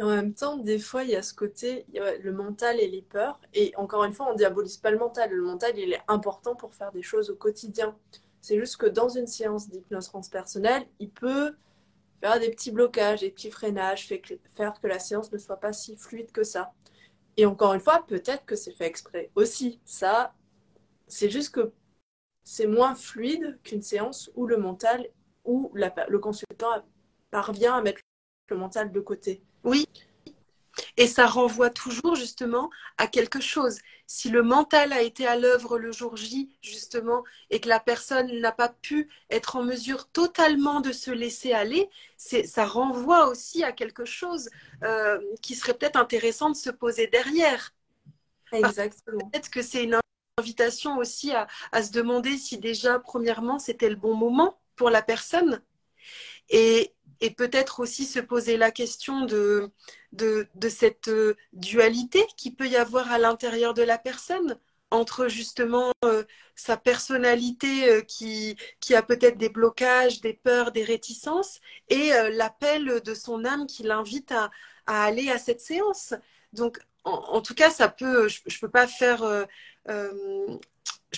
Et en même temps, des fois, il y a ce côté, le mental et les peurs. Et encore une fois, on diabolise pas le mental. Le mental, il est important pour faire des choses au quotidien. C'est juste que dans une séance d'hypnose transpersonnelle, il peut faire des petits blocages, des petits freinages, faire que la séance ne soit pas si fluide que ça. Et encore une fois, peut-être que c'est fait exprès aussi. Ça, c'est juste que c'est moins fluide qu'une séance où le mental, où le consultant parvient à mettre le mental de côté. Oui. Et ça renvoie toujours justement à quelque chose. Si le mental a été à l'œuvre le jour J, justement, et que la personne n'a pas pu être en mesure totalement de se laisser aller, ça renvoie aussi à quelque chose euh, qui serait peut-être intéressant de se poser derrière. Exactement. Peut-être que c'est une invitation aussi à, à se demander si déjà, premièrement, c'était le bon moment pour la personne. Et, et peut-être aussi se poser la question de, de, cette euh, dualité qui peut y avoir à l'intérieur de la personne entre justement euh, sa personnalité euh, qui, qui a peut-être des blocages, des peurs, des réticences, et l'appel de son âme qui l'invite à, à, aller à cette séance. Donc, en, tout cas, ça peut, je, ne peux pas faire,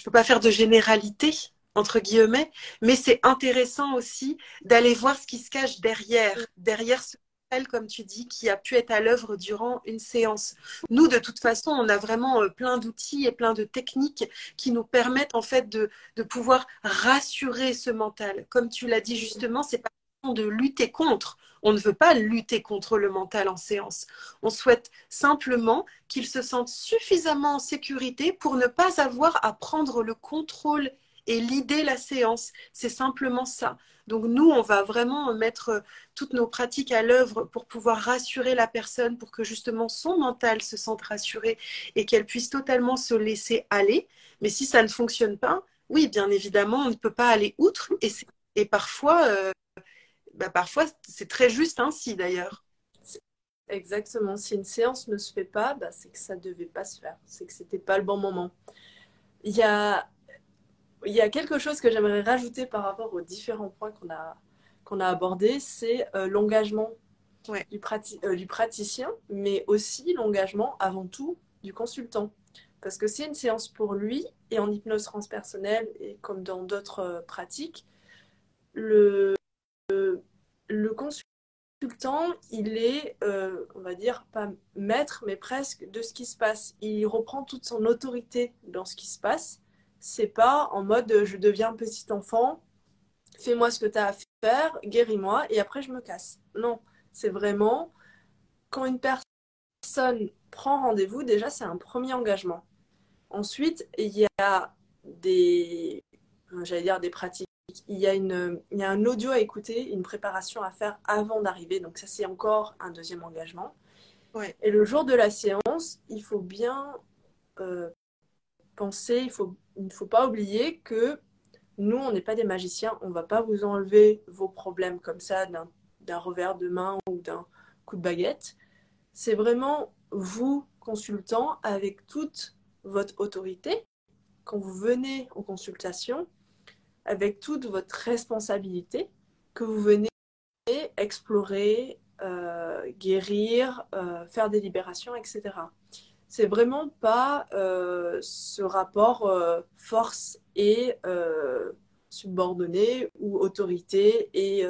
peux pas faire de généralité entre guillemets, mais c'est intéressant aussi d'aller voir ce qui se cache derrière, derrière ce comme tu dis, qui a pu être à l'œuvre durant une séance. Nous, de toute façon, on a vraiment euh, plein d'outils et plein de techniques qui nous permettent en fait de, de pouvoir rassurer ce mental. Comme tu l'as dit justement, c'est pas de lutter contre. On ne veut pas lutter contre le mental en séance. On souhaite simplement qu'il se sente suffisamment en sécurité pour ne pas avoir à prendre le contrôle et l'idée, la séance. C'est simplement ça. Donc nous, on va vraiment mettre euh, toutes nos pratiques à l'œuvre pour pouvoir rassurer la personne, pour que justement son mental se sente rassuré et qu'elle puisse totalement se laisser aller. Mais si ça ne fonctionne pas, oui, bien évidemment, on ne peut pas aller outre. Et, et parfois, euh, bah parfois c'est très juste ainsi d'ailleurs. Exactement. Si une séance ne se fait pas, bah, c'est que ça ne devait pas se faire. C'est que c'était pas le bon moment. Il y a il y a quelque chose que j'aimerais rajouter par rapport aux différents points qu'on a, qu'on a abordés, c'est euh, l'engagement du, euh, du, praticien, mais aussi l'engagement avant tout du consultant. Parce que c'est une séance pour lui, et en hypnose transpersonnelle, et comme dans d'autres euh, pratiques, le, le, consultant, il est, on va dire, pas maître, mais presque de ce qui se passe. Il reprend toute son autorité dans ce qui se passe c'est pas en mode je deviens petit enfant, fais-moi ce que tu as à faire, guéris-moi et après je me casse. Non, c'est vraiment quand une personne prend rendez-vous, déjà c'est un premier engagement. Ensuite, il y a des j'allais dire des pratiques. Il y, a une, il y a un audio à écouter, une préparation à faire avant d'arriver. Donc ça, c'est encore un deuxième engagement. Et le jour de la séance, il faut bien euh, penser, il faut il ne faut pas oublier que nous, on n'est pas des magiciens, on ne va pas vous enlever vos problèmes comme ça d'un revers de main ou d'un coup de baguette. C'est vraiment vous, consultant, avec toute votre autorité, quand vous venez en consultation, avec toute votre responsabilité, que vous venez explorer euh, guérir, euh, faire des libérations, etc. C'est vraiment pas ce rapport force et subordonné ou autorité et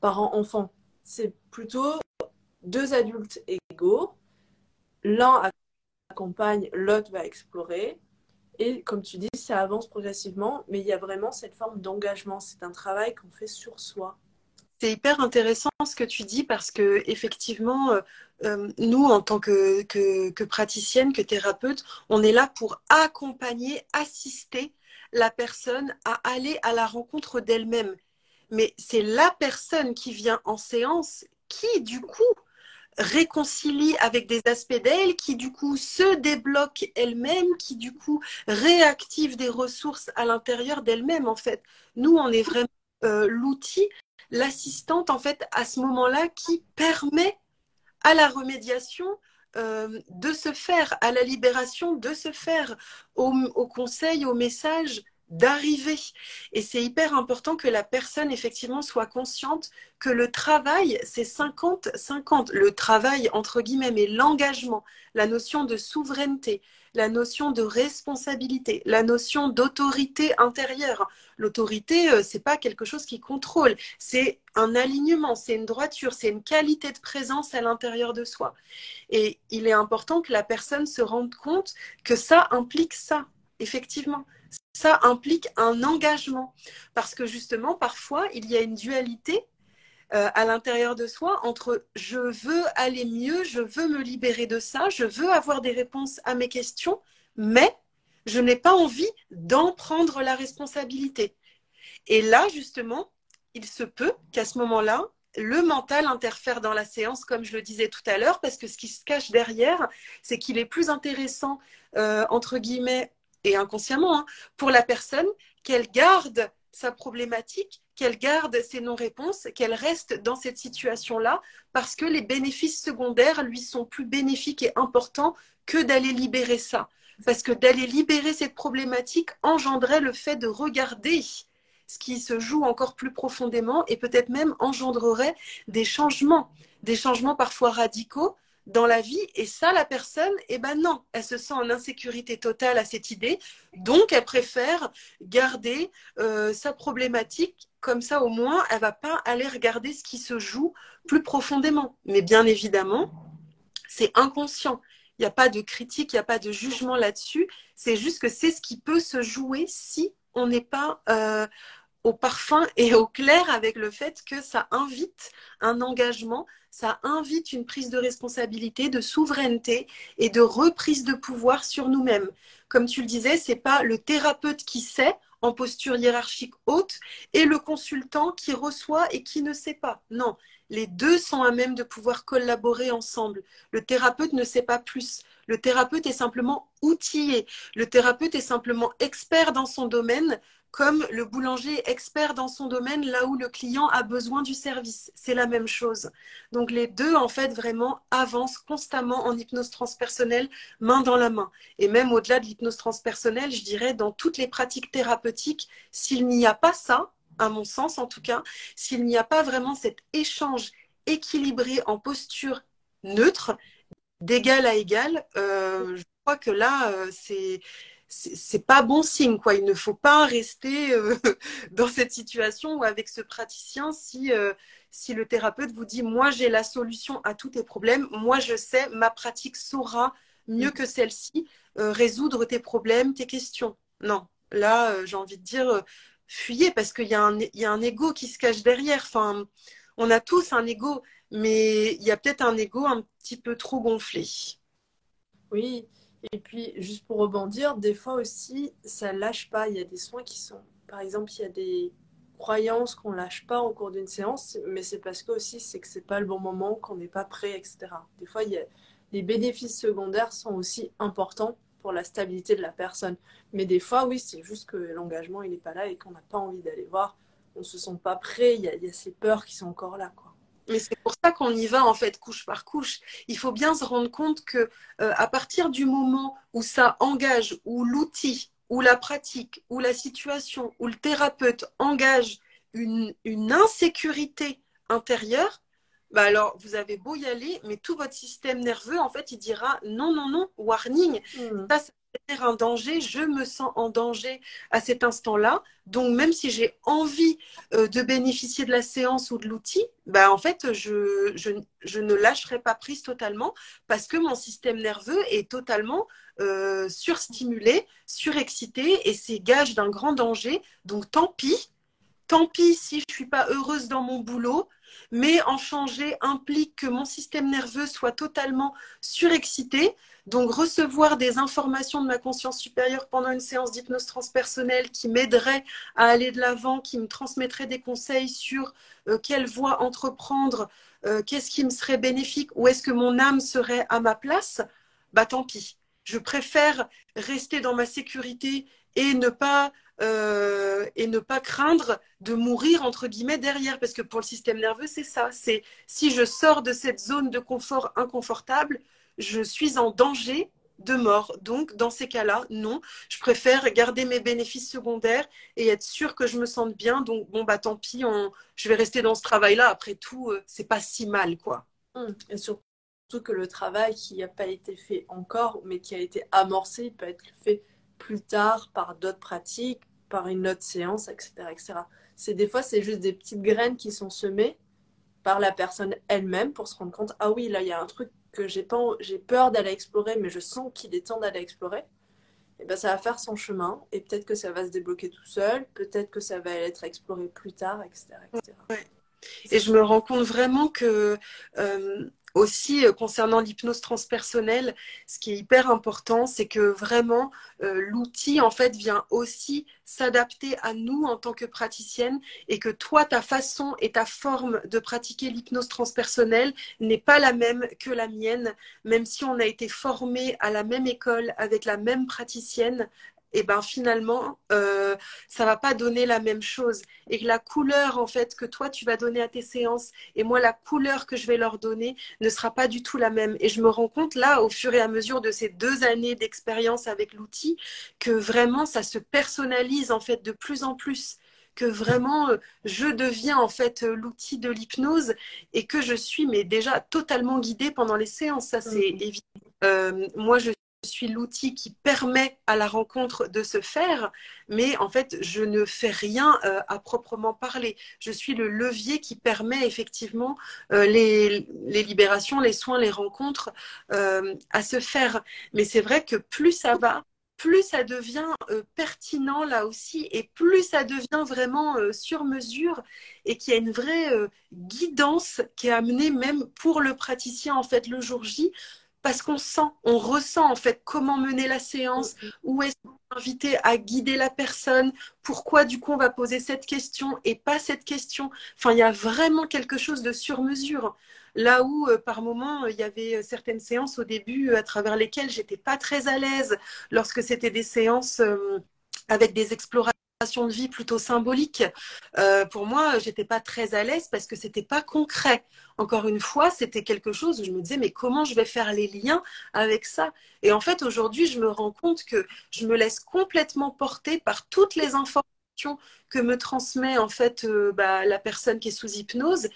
parent-enfant. C'est plutôt deux adultes égaux. L'un accompagne, l'autre va explorer. Et comme tu dis, ça avance progressivement, mais il y a vraiment cette forme d'engagement. C'est un travail qu'on fait sur soi. C'est hyper intéressant ce que tu dis parce que effectivement, euh, euh, nous en tant que, que, praticienne, que thérapeute, on est là pour accompagner, assister la personne à aller à la rencontre d'elle-même. Mais c'est la personne qui vient en séance qui, du coup, réconcilie avec des aspects d'elle, qui du coup se débloque elle-même, qui du coup réactive des ressources à l'intérieur d'elle-même en fait. Nous, on est vraiment euh, l'outil l'assistante, en fait, à ce moment-là, qui permet à la remédiation euh, de se faire, à la libération de se faire, au, au conseil, au message d'arriver. Et c'est hyper important que la personne, effectivement, soit consciente que le travail, c'est 50-50. Le travail, entre guillemets, mais l'engagement, la notion de souveraineté, la notion de responsabilité, la notion d'autorité intérieure. L'autorité, euh, c'est pas quelque chose qui contrôle, c'est un alignement, c'est une droiture, c'est une qualité de présence à l'intérieur de soi. Et il est important que la personne se rende compte que ça implique ça, effectivement ça implique un engagement. Parce que justement, parfois, il y a une dualité euh, à l'intérieur de soi entre je veux aller mieux, je veux me libérer de ça, je veux avoir des réponses à mes questions, mais je n'ai pas envie d'en prendre la responsabilité. Et là, justement, il se peut qu'à ce moment-là, le mental interfère dans la séance, comme je le disais tout à l'heure, parce que ce qui se cache derrière, c'est qu'il est plus intéressant, euh, entre guillemets, et inconsciemment, hein, pour la personne, qu'elle garde sa problématique, qu'elle garde ses non-réponses, qu'elle reste dans cette situation-là, parce que les bénéfices secondaires lui sont plus bénéfiques et importants que d'aller libérer ça. Parce que d'aller libérer cette problématique engendrait le fait de regarder ce qui se joue encore plus profondément et peut-être même engendrerait des changements, des changements parfois radicaux, dans la vie. Et ça, la personne, eh ben non, elle se sent en insécurité totale à cette idée. Donc, elle préfère garder euh, sa problématique. Comme ça, au moins, elle va pas aller regarder ce qui se joue plus profondément. Mais bien évidemment, c'est inconscient. Il n'y a pas de critique, il n'y a pas de jugement là-dessus. C'est juste que c'est ce qui peut se jouer si on n'est pas euh, au parfum et au clair avec le fait que ça invite un engagement, ça invite une prise de responsabilité, de souveraineté et de reprise de pouvoir sur nous-mêmes. Comme tu le disais, c'est pas le thérapeute qui sait en posture hiérarchique haute et le consultant qui reçoit et qui ne sait pas. Non, les deux sont à même de pouvoir collaborer ensemble. Le thérapeute ne sait pas plus. Le thérapeute est simplement outillé. Le thérapeute est simplement expert dans son domaine comme le boulanger expert dans son domaine là où le client a besoin du service. C'est la même chose. Donc les deux, en fait, vraiment avancent constamment en hypnose transpersonnelle, main dans la main. Et même au-delà de l'hypnose transpersonnelle, je dirais, dans toutes les pratiques thérapeutiques, s'il n'y a pas ça, à mon sens en tout cas, s'il n'y a pas vraiment cet échange équilibré en posture neutre, d'égal à égal, euh, je crois que là, euh, c'est c'est pas bon signe quoi. Il ne faut pas rester euh, dans cette situation ou avec ce praticien si euh, si le thérapeute vous dit moi j'ai la solution à tous tes problèmes, moi je sais, ma pratique saura mieux que celle-ci euh, résoudre tes problèmes, tes questions. Non, là j'ai envie de dire fuyez parce qu'il y a un il y a un ego qui se cache derrière. Enfin, on a tous un ego, mais il y a peut-être un ego un petit peu trop gonflé. Oui, et puis, juste pour rebondir, des fois aussi, ça lâche pas. Il y a des soins qui sont, par exemple, il y a des croyances qu'on lâche pas au cours d'une séance, mais c'est parce que aussi c'est que c'est pas le bon moment, qu'on n'est pas prêt, etc. Des fois, les bénéfices secondaires sont aussi importants pour la stabilité de la personne. Mais des fois, oui, c'est juste que l'engagement, il n'est pas là et qu'on n'a pas envie d'aller voir. On se sent pas prêt, il y, a, il ces peurs qui sont encore là, quoi. Mais c'est pour ça qu'on y va en fait couche par couche. Il faut bien se rendre compte que euh, à partir du moment où ça engage, où l'outil, ou la pratique, ou la situation, où le thérapeute engage une, une insécurité intérieure, bah alors vous avez beau y aller, mais tout votre système nerveux, en fait, il dira non, non, non, warning. Hmm. Ça, un danger, je me sens en danger à cet instant-là. Donc, même si j'ai envie euh, de bénéficier de la séance ou de l'outil, bah, en fait, je, ne lâcherai pas prise totalement parce que mon système nerveux est totalement euh, surstimulé, surexcité et c'est gage d'un grand danger. Donc, tant pis. Tant pis si je ne suis pas heureuse dans mon boulot, mais en changer implique que mon système nerveux soit totalement surexcité. Donc recevoir des informations de ma conscience supérieure pendant une séance d'hypnose transpersonnelle qui m'aiderait à aller de l'avant, qui me transmettrait des conseils sur euh, quelle voie entreprendre, euh, qu'est-ce qui me serait bénéfique, où est-ce que mon âme serait à ma place, bah tant pis. Je préfère rester dans ma sécurité et ne pas euh, et ne pas craindre de mourir entre guillemets derrière parce que pour le système nerveux c'est ça c'est si je sors de cette zone de confort inconfortable je suis en danger de mort. Donc, dans ces cas-là, non, je préfère garder mes bénéfices secondaires et être sûr que je me sente bien. Donc, bon, bah tant pis, je vais rester dans ce travail-là. Après tout, euh, c'est pas si mal, quoi. Et surtout que le travail qui n'a pas été fait encore, mais qui a été amorcé, peut être fait plus tard par d'autres pratiques, par une autre séance, etc. etc. C'est des fois, c'est juste des petites graines qui sont semées par la personne elle-même pour se rendre compte, ah oui, là, il y a un truc que j'ai peur d'aller explorer mais je sens qu'il est temps d'aller explorer et ben ça va faire son chemin et peut-être que ça va se débloquer tout seul peut-être que ça va être exploré plus tard etc, et je me rends compte vraiment que euh, aussi euh, concernant l'hypnose transpersonnelle, ce qui est hyper important, c'est que vraiment euh, l'outil en fait vient aussi s'adapter à nous en tant que praticienne et que toi ta façon et ta forme de pratiquer l'hypnose transpersonnelle n'est pas la même que la mienne, même si on a été formé à la même école avec la même praticienne, et ben finalement euh, ça va pas donner la même chose. Et que la couleur en fait que toi tu vas donner à tes séances et moi la couleur que je vais leur donner ne sera pas du tout la même. Et je me rends compte là au fur et à mesure de ces deux années d'expérience avec l'outil que vraiment ça se personnalise en fait de plus en plus. Que vraiment euh, je deviens en fait l'outil de l'hypnose et que je suis mais déjà totalement guidée pendant les séances. Ça c'est mmh. évident euh, moi je suis l'outil qui permet à la rencontre de se faire, mais en fait, je ne fais rien euh, à proprement parler. Je suis le levier qui permet effectivement euh, les, libérations, les soins, les rencontres euh, à se faire. Mais c'est vrai que plus ça va, plus ça devient pertinent là aussi, et plus ça devient vraiment sur mesure, et qu'il y a une vraie guidance qui est amenée même pour le praticien en fait le jour J parce qu'on sent, on ressent en fait comment mener la séance, mm-hmm. où est-ce qu'on est invité à guider la personne, pourquoi du coup on va poser cette question et pas cette question. Enfin, il y a vraiment quelque chose de sur mesure. Là où euh, par moment il y avait euh, certaines séances au début à travers lesquelles j'étais pas très à l'aise lorsque c'était des séances euh, avec des explorations de vie plutôt symbolique. Euh, pour moi, j'étais pas très à l'aise parce que c'était pas concret. Encore une fois, c'était quelque chose où je me disais mais comment je vais faire les liens avec ça? Et en fait, aujourd'hui, je me rends compte que je me laisse complètement porter par toutes les informations que me transmet en fait euh, bah, la personne qui est sous hypnose.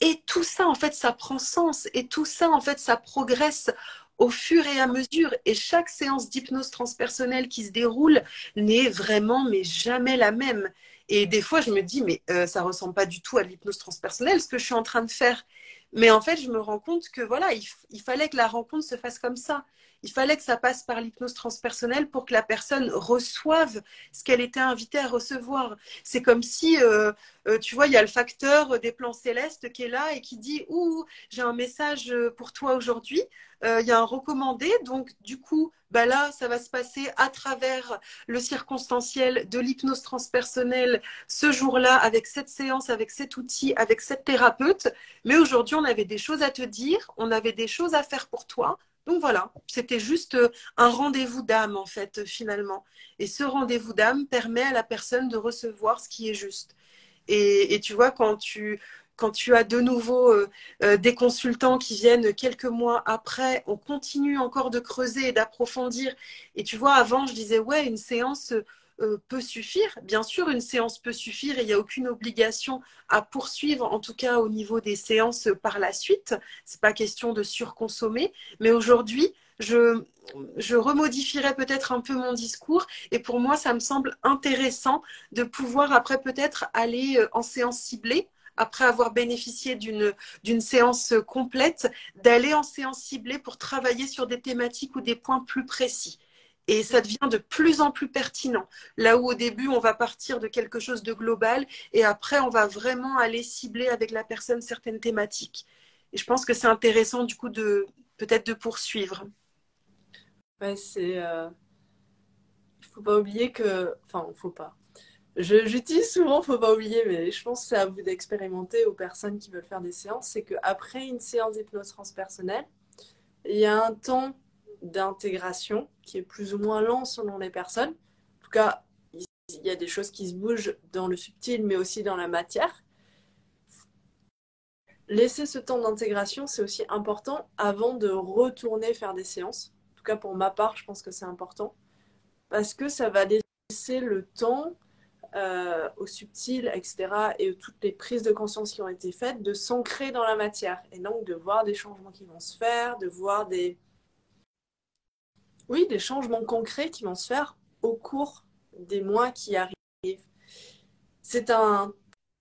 Et tout ça, en fait, ça prend sens. Et tout ça, en fait, ça progresse au fur et à mesure. Et chaque séance d'hypnose transpersonnelle qui se déroule n'est vraiment, mais jamais la même. Et des fois, je me dis, mais euh, ça ressemble pas du tout à l'hypnose transpersonnelle, ce que je suis en train de faire. Mais en fait, je me rends compte que voilà, il fallait que la rencontre se fasse comme ça il fallait que ça passe par l'hypnose transpersonnelle pour que la personne reçoive ce qu'elle était invitée à recevoir. C'est comme si, euh, euh, tu vois, il y a le facteur des plans célestes qui est là et qui dit, ouh, j'ai un message pour toi aujourd'hui. Euh, il y a un recommandé, donc du coup, bah là, ça va se passer à travers le circonstanciel de l'hypnose transpersonnelle ce jour-là, avec cette séance, avec cet outil, avec cette thérapeute. Mais aujourd'hui, on avait des choses à te dire, on avait des choses à faire pour toi. Donc voilà, c'était juste euh, un rendez-vous d'âme en fait finalement. Et ce rendez-vous d'âme permet à la personne de recevoir ce qui est juste. Et, tu vois, quand tu, as de nouveau euh, euh, des consultants qui viennent quelques mois après, on continue encore de creuser et d'approfondir. Et tu vois, avant, je disais, ouais, une séance euh, peut suffire. Bien sûr, une séance peut suffire et il n'y a aucune obligation à poursuivre, en tout cas au niveau des séances par la suite. C'est pas question de surconsommer, mais aujourd'hui, je, je remodifierais peut-être un peu mon discours et pour moi, ça me semble intéressant de pouvoir après peut-être aller euh, en séance ciblée après avoir bénéficié d'une séance complète, d'aller en séance ciblée pour travailler sur des thématiques ou des points plus précis. Et ça devient de plus en plus pertinent. Là où au début, on va partir de quelque chose de global et après, on va vraiment aller cibler avec la personne certaines thématiques. Et je pense que c'est intéressant du coup de peut-être de poursuivre. Ouais, c'est. Il euh, faut pas oublier que. Enfin, faut pas. J'utilise souvent, faut pas oublier, mais je pense que c'est à vous d'expérimenter aux personnes qui veulent faire des séances. C'est qu'après une séance d'hypnose transpersonnelle, il y a un temps d'intégration qui est plus ou moins lent selon les personnes. En tout cas, il y a des choses qui se bougent dans le subtil, mais aussi dans la matière. Laisser ce temps d'intégration, c'est aussi important avant de retourner faire des séances. En tout cas, pour ma part, je pense que c'est important. Parce que ça va laisser le temps euh, au subtil, etc., et toutes les prises de conscience qui ont été faites, de s'ancrer dans la matière. Et donc de voir des changements qui vont se faire, de voir des, oui, des changements concrets qui vont se faire au cours des mois qui arrivent. C'est un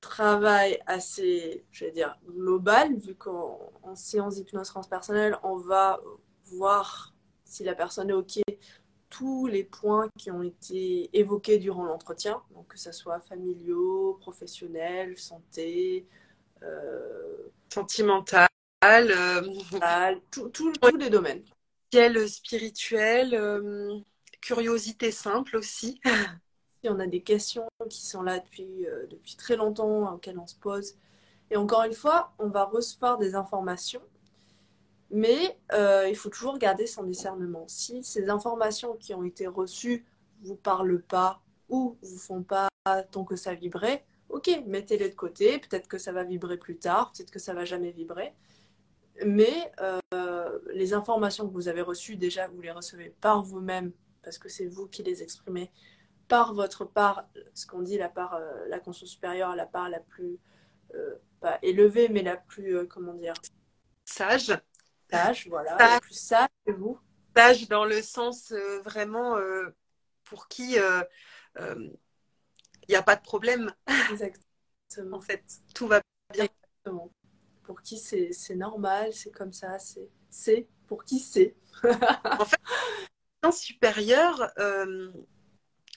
travail assez, je vais dire, global, vu qu'en séance d'hypnose transpersonnelle, on va voir si la personne est OK, tous les points qui ont été évoqués durant l'entretien, donc que ce soit familiaux, professionnels, santé, euh, sentimental, euh... tous les domaines spirituel, euh, curiosité simple aussi. Y en a des questions qui sont là depuis, euh, depuis très longtemps, auxquelles on se pose. Et encore une fois, on va recevoir des informations, mais euh, il faut toujours garder son discernement. Si ces informations qui ont été reçues vous parlent pas ou vous font pas tant que ça vibrait, ok, mettez-les de côté. Peut-être que ça va vibrer plus tard, peut-être que ça va jamais vibrer. Mais euh, les informations que vous avez reçues, déjà, vous les recevez par vous-même, parce que c'est vous qui les exprimez, par votre part, ce qu'on dit la part, euh, la conscience supérieure, la part la plus, euh, pas élevée, mais la plus, comment dire? Sage. Sage, voilà, la plus sage que vous. Sage dans le sens vraiment pour qui il n'y a pas de problème. Exactement. en fait, tout va bien. Exactement pour qui c'est normal, c'est comme ça, c'est pour qui c'est. en fait, supérieur, euh,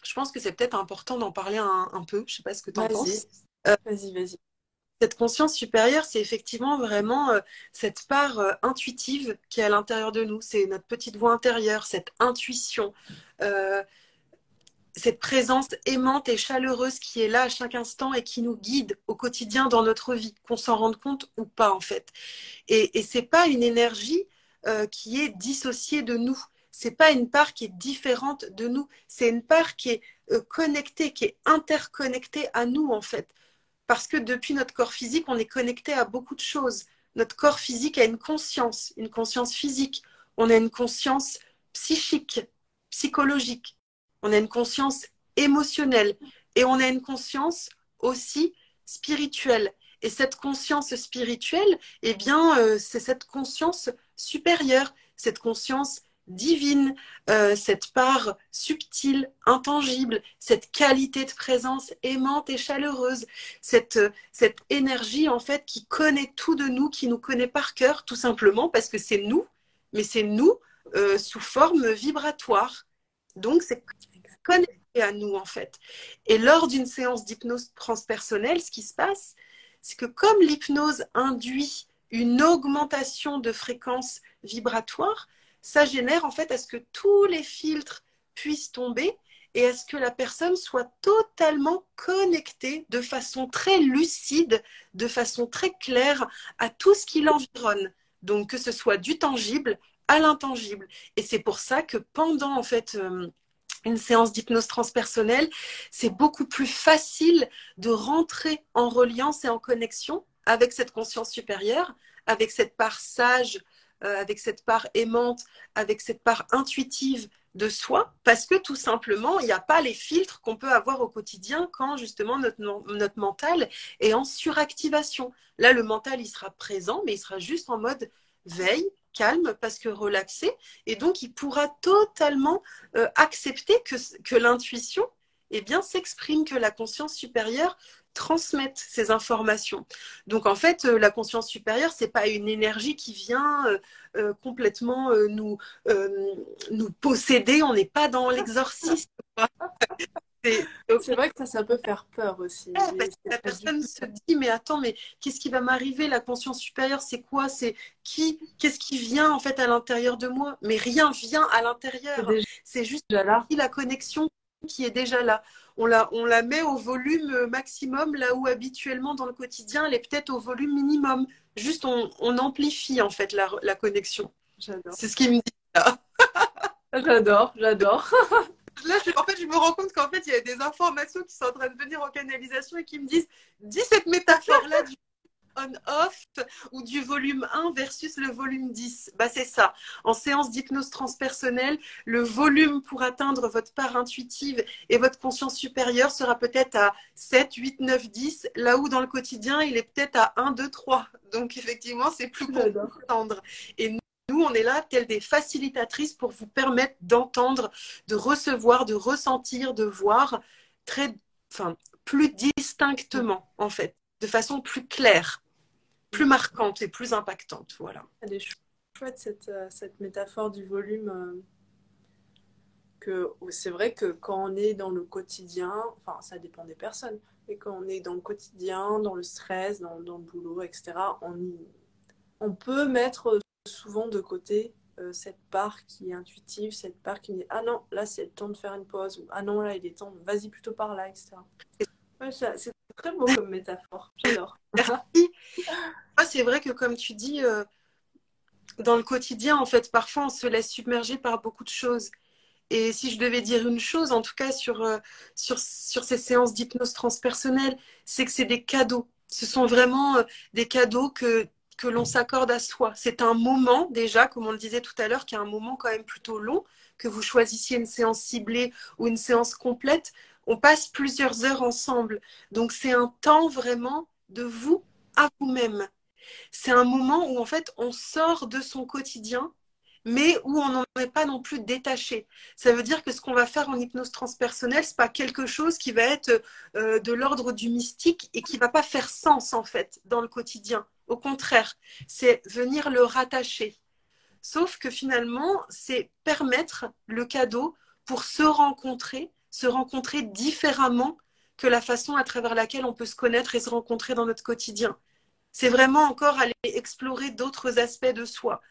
je pense que c'est peut-être important d'en parler un, peu. Je sais pas ce que tu en penses. Euh, vas-y, vas-y. Cette conscience supérieure, c'est effectivement vraiment euh, cette part intuitive qui est à l'intérieur de nous. C'est notre petite voix intérieure, cette intuition cette présence aimante et chaleureuse qui est là à chaque instant et qui nous guide au quotidien dans notre vie, qu'on s'en rende compte ou pas en fait. Et, et c'est pas une énergie euh, qui est dissociée de nous. C'est pas une part qui est différente de nous. C'est une part qui est euh, connectée, qui est interconnectée à nous en fait. Parce que depuis notre corps physique, on est connecté à beaucoup de choses. Notre corps physique a une conscience, une conscience physique. On a une conscience psychique, psychologique on a une conscience émotionnelle et on a une conscience aussi spirituelle. Et cette conscience spirituelle, eh bien, euh, c'est cette conscience supérieure, cette conscience divine, euh, cette part subtile, intangible, cette qualité de présence aimante et chaleureuse, cette, euh, cette énergie en fait qui connaît tout de nous, qui nous connaît par cœur, tout simplement parce que c'est nous, mais c'est nous sous forme vibratoire. Donc c'est connecté à nous en fait. Et lors d'une séance d'hypnose transpersonnelle, ce qui se passe, c'est que comme l'hypnose induit une augmentation de fréquence vibratoire, ça génère en fait à ce que tous les filtres puissent tomber et à ce que la personne soit totalement connectée de façon très lucide, de façon très claire à tout ce qui l'environne. Donc que ce soit du tangible à l'intangible. Et c'est pour ça que pendant en fait euh, une séance d'hypnose transpersonnelle, c'est beaucoup plus facile de rentrer en reliance et en connexion avec cette conscience supérieure, avec cette part sage, euh, avec cette part aimante, avec cette part intuitive de soi parce que tout simplement, il n'y a pas les filtres qu'on peut avoir au quotidien quand justement notre, notre mental est en suractivation. Là, le mental, il sera présent, mais il sera juste en mode veille, calme, parce que relaxé. Et donc, il pourra totalement euh, accepter que, que l'intuition eh bien, s'exprime, que la conscience supérieure transmettre ces informations. Donc en fait, euh, la conscience supérieure, c'est pas une énergie qui vient euh, euh, complètement nous, nous posséder. On n'est pas dans l'exorcisme. C'est vrai que ça, ça peut faire peur aussi. la personne se dit, mais attends, mais qu'est-ce qui va m'arriver? La conscience supérieure, c'est quoi? C'est qui? Qu'est-ce qui vient en fait à l'intérieur de moi? Mais rien vient à l'intérieur. C'est juste la connexion qui est déjà là on la, on la met au volume maximum, là où habituellement dans le quotidien, elle est peut-être au volume minimum. Juste, on, amplifie en fait la, la connexion. C'est ce qu'il me dit là. j'adore, j'adore. Là, en fait, je me rends compte qu'en fait, il y a des informations qui sont en train de venir en canalisation et qui me disent dis cette métaphore-là du on-off ou du volume 1 versus le volume 10 bah, C'est ça. En séance d'hypnose transpersonnelle, le volume pour atteindre votre part intuitive et votre conscience supérieure sera peut-être à 7, 8, 9, 10, là où dans le quotidien, il est peut-être à 1, 2, 3. Donc effectivement, c'est plus pour. Et nous, on est là, telles des facilitatrices pour vous permettre d'entendre, de recevoir, de ressentir, de voir très, enfin, plus distinctement, en fait de façon plus claire, plus marquante et plus impactante. Voilà. Elle est chouette cette, euh, métaphore du volume. Euh, c'est vrai que quand on est dans le quotidien, enfin ça dépend des personnes, mais quand on est dans le quotidien, dans le stress, dans, dans le boulot, etc., on, on peut mettre souvent de côté euh, cette part qui est intuitive, cette part qui dit ah non, là c'est le temps de faire une pause, ou ah non, là il est temps, vas-y plutôt par là, etc. c'est très beau comme métaphore. J'adore. Merci. c'est vrai que comme tu dis, euh, dans le quotidien, en fait, parfois on se laisse submerger par beaucoup de choses. Et si je devais dire une chose, en tout cas sur, euh, sur, sur ces séances d'hypnose transpersonnelle, c'est que c'est des cadeaux. Ce sont vraiment des cadeaux que, que l'on s'accorde à soi. C'est un moment déjà, comme on le disait tout à l'heure, qui est un moment quand même plutôt long, que vous choisissiez une séance ciblée ou une séance complète on passe plusieurs heures ensemble. Donc c'est un temps vraiment de vous à vous-même. C'est un moment où en fait on sort de son quotidien, mais où on n'en est pas non plus détaché. Ça veut dire que ce qu'on va faire en hypnose transpersonnelle, c'est pas quelque chose qui va être euh, de l'ordre du mystique et qui va pas faire sens en fait dans le quotidien. Au contraire, c'est venir le rattacher. Sauf que finalement, c'est permettre le cadeau pour se rencontrer se rencontrer différemment que la façon à travers laquelle on peut se connaître et se rencontrer dans notre quotidien. C'est vraiment encore aller explorer d'autres aspects de soi.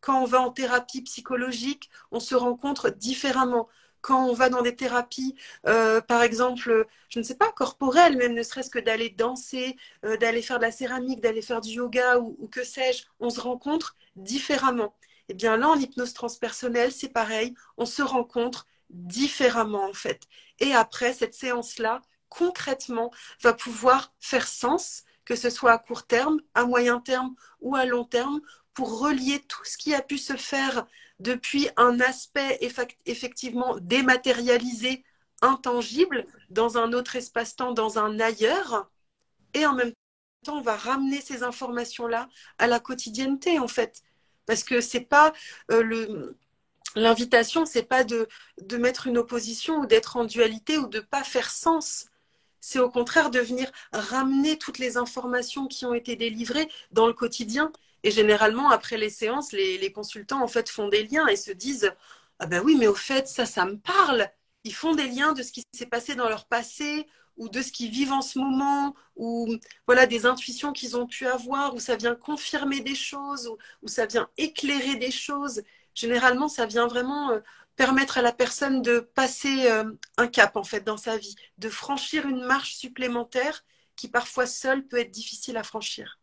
Quand on va en thérapie psychologique, on se rencontre différemment. Quand on va dans des thérapies, euh, par exemple, je ne sais pas, corporelles, même ne serait-ce que d'aller danser, euh, d'aller faire de la céramique, d'aller faire du yoga ou, ou que sais-je, on se rencontre différemment. Et eh bien là, en hypnose transpersonnelle, c'est pareil, on se rencontre différemment en fait. Et après, cette séance-là, concrètement, va pouvoir faire sens, que ce soit à court terme, à moyen terme ou à long terme, pour relier tout ce qui a pu se faire depuis un aspect effectivement dématérialisé, intangible, dans un autre espace-temps, dans un ailleurs, et en même temps, on va ramener ces informations-là à la quotidienneté, en fait. Parce que c'est pas euh, L'invitation, c'est pas de, de mettre une opposition ou d'être en dualité ou de pas faire sens. C'est au contraire de venir ramener toutes les informations qui ont été délivrées dans le quotidien. Et généralement, après les séances, les, consultants en fait font des liens et se disent Ah ben oui, mais au fait, ça, ça me parle. Ils font des liens de ce qui s'est passé dans leur passé ou de ce qu'ils vivent en ce moment, ou voilà des intuitions qu'ils ont pu avoir, où ça vient confirmer des choses, ou, ça vient éclairer des choses généralement, ça vient vraiment euh, permettre à la personne de passer euh, un cap en fait dans sa vie, de franchir une marche supplémentaire qui parfois seule peut être difficile à franchir.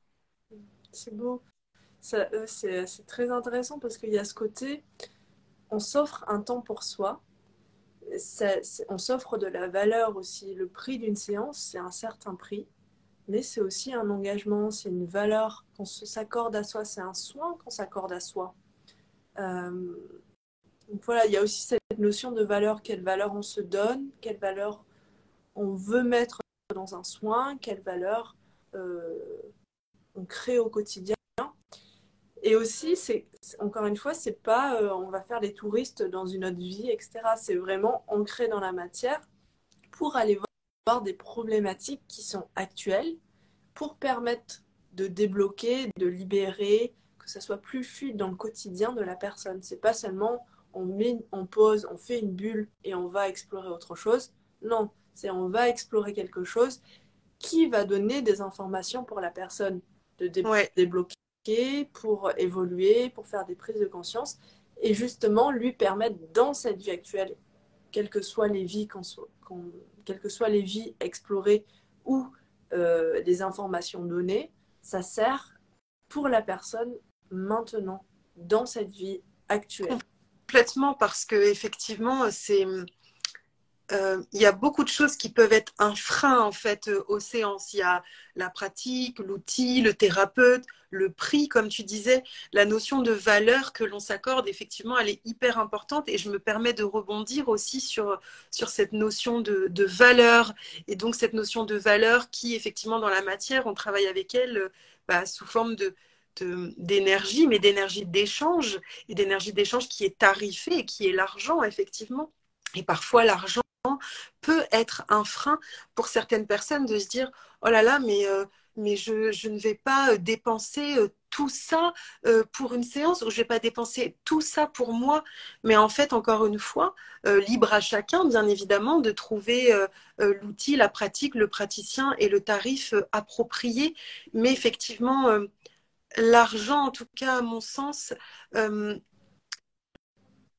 C'est beau. Euh, c'est très intéressant parce qu'il y a ce côté, on s'offre un temps pour soi, on s'offre de la valeur aussi. Le prix d'une séance, c'est un certain prix, mais c'est aussi un engagement, c'est une valeur qu'on s'accorde à soi, c'est un soin qu'on s'accorde à soi. Euh, donc voilà, il y a aussi cette notion de valeur, quelle valeur on se donne, quelle valeur on veut mettre dans un soin, quelle valeur euh, on crée au quotidien. Et aussi, c'est encore une fois, c'est pas euh, on va faire les touristes dans une autre vie, etc. C'est vraiment ancré dans la matière pour aller voir des problématiques qui sont actuelles, pour permettre de débloquer, de libérer, que ça soit plus fluide dans le quotidien de la personne. C'est pas seulement on met, on pose, on fait une bulle et on va explorer autre chose. Non, c'est on va explorer quelque chose qui va donner des informations pour la personne de débloquer, pour évoluer, pour faire des prises de conscience et justement lui permettre dans cette vie actuelle, quelles que soient les vies, explorées ou euh, informations données, ça sert pour la personne maintenant dans cette vie actuelle. Complètement parce que effectivement c'est euh, il y a beaucoup de choses qui peuvent être un frein en fait euh, aux séances. Il y a la pratique, l'outil, le thérapeute, le prix, comme tu disais, la notion de valeur que l'on s'accorde, effectivement, elle est hyper importante. Et je me permets de rebondir aussi sur, sur cette notion de, de valeur. Et donc cette notion de valeur qui, effectivement, dans la matière, on travaille avec elle euh, bah, sous forme de, d'énergie, mais d'énergie d'échange, et d'énergie d'échange qui est tarifée et qui est l'argent, effectivement. Et parfois, l'argent peut être un frein pour certaines personnes de se dire oh là là mais euh, mais je, ne vais pas euh, dépenser euh, tout ça pour une séance ou je vais pas dépenser tout ça pour moi. Mais en fait encore une fois libre à chacun bien évidemment de trouver l'outil la pratique le praticien et le tarif approprié. Mais effectivement l'argent en tout cas à mon sens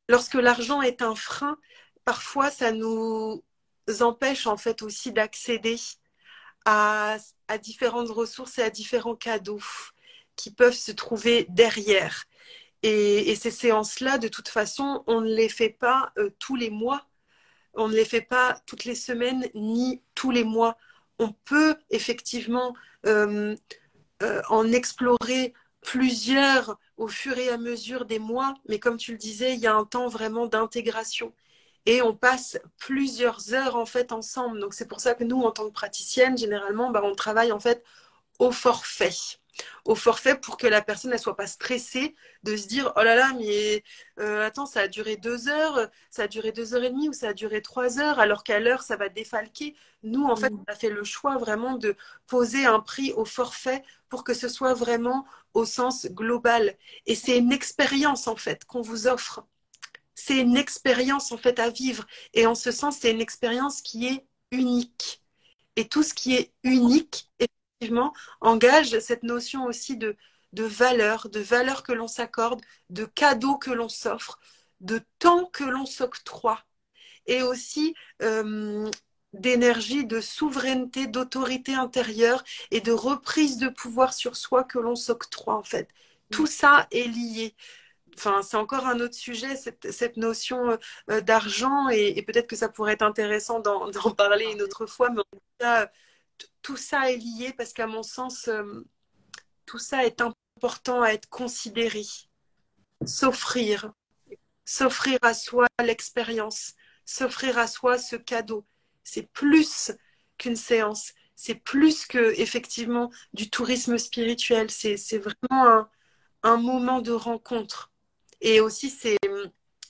lorsque l'argent est un frein parfois ça nous empêche en fait aussi d'accéder à, différentes ressources et à différents cadeaux qui peuvent se trouver derrière. Et, ces séances-là, de toute façon, on ne les fait pas euh, tous les mois, on ne les fait pas toutes les semaines ni tous les mois. On peut effectivement euh, euh, en explorer plusieurs au fur et à mesure des mois, mais comme tu le disais, il y a un temps vraiment d'intégration et on passe plusieurs heures en fait ensemble. Donc c'est pour ça que nous, en tant que praticienne, généralement, bah, on travaille en fait au forfait. Au forfait pour que la personne ne soit pas stressée de se dire oh là là mais euh, attends ça a duré deux heures ça a duré deux heures et demie ou ça a duré trois heures alors qu'à l'heure ça va défalquer nous en fait mm. on a fait le choix vraiment de poser un prix au forfait pour que ce soit vraiment au sens global et c'est une expérience en fait qu'on vous offre c'est une expérience en fait à vivre. Et en ce sens, c'est une expérience qui est unique. Et tout ce qui est unique, effectivement, engage cette notion aussi de, de valeur, de valeur que l'on s'accorde, de cadeaux que l'on s'offre, de temps que l'on s'octroie. Et aussi euh, d'énergie, de souveraineté, d'autorité intérieure et de reprise de pouvoir sur soi que l'on s'octroie en fait. Tout ça est lié enfin, c'est encore un autre sujet, cette, notion euh, euh, d'argent, et, peut-être que ça pourrait être intéressant d'en parler une autre fois, mais en tout cas, tout ça est lié parce qu'à mon sens, euh, tout ça est important à être considéré. S'offrir, s'offrir à soi l'expérience, s'offrir à soi ce cadeau. C'est plus qu'une séance, c'est plus que effectivement du tourisme spirituel. C'est vraiment un, un moment de rencontre. Et aussi, ces,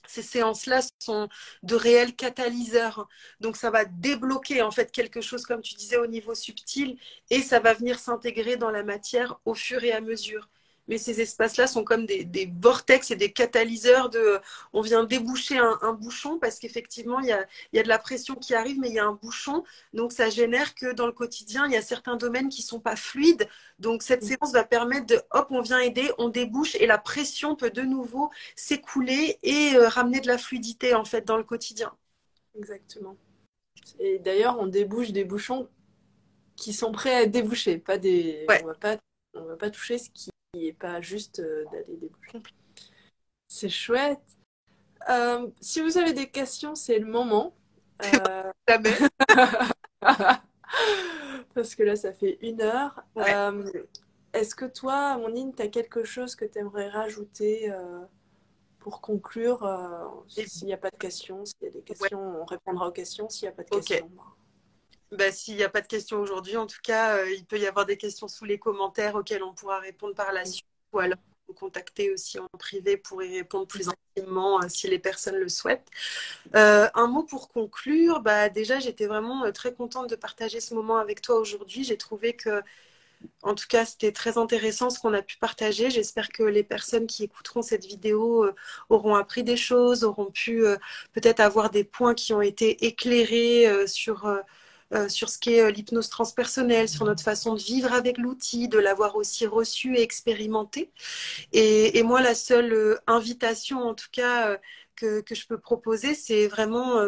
ces séances-là sont de réels catalyseurs. Donc, ça va débloquer en fait quelque chose, comme tu disais, au niveau subtil, et ça va venir s'intégrer dans la matière au fur et à mesure mais ces espaces-là sont comme des, des, vortex et des catalyseurs de. On vient déboucher un, un bouchon parce qu'effectivement, il y a, y a, de la pression qui arrive, mais il y a un bouchon. Donc, ça génère que dans le quotidien, il y a certains domaines qui sont pas fluides. Donc, cette mm. séance va permettre de, hop, on vient aider, on débouche et la pression peut de nouveau s'écouler et euh, ramener de la fluidité en fait dans le quotidien. Exactement. Et d'ailleurs, on débouche des bouchons qui sont prêts à être débouchés, pas des. On va pas, on va pas toucher ce qui et pas juste euh, d'aller déboucher. C'est chouette. Euh, si vous avez des questions, c'est le moment. Euh... Parce que là, ça fait une heure. Euh, est-ce que toi, Monine, tu as quelque chose que tu aimerais rajouter pour conclure, s'il n'y a pas de questions, s'il y a des questions, on répondra aux questions. S'il n'y a pas de questions, bah. S'il n'y a pas de questions aujourd'hui, en tout cas, il peut y avoir des questions sous les commentaires auxquelles on pourra répondre par la suite. Ou alors vous contacter aussi en privé pour y répondre plus intimement si les personnes le souhaitent. un mot pour conclure, bah, déjà j'étais vraiment très contente de partager ce moment avec toi aujourd'hui. J'ai trouvé que en tout cas, c'était très intéressant ce qu'on a pu partager. J'espère que les personnes qui écouteront cette vidéo euh, auront appris des choses, auront pu euh, peut-être avoir des points qui ont été éclairés euh, sur, sur ce qu'est l'hypnose transpersonnelle, sur notre façon de vivre avec l'outil, de l'avoir aussi reçu et expérimenté. Et, moi, la seule invitation, en tout cas, que je peux proposer, c'est vraiment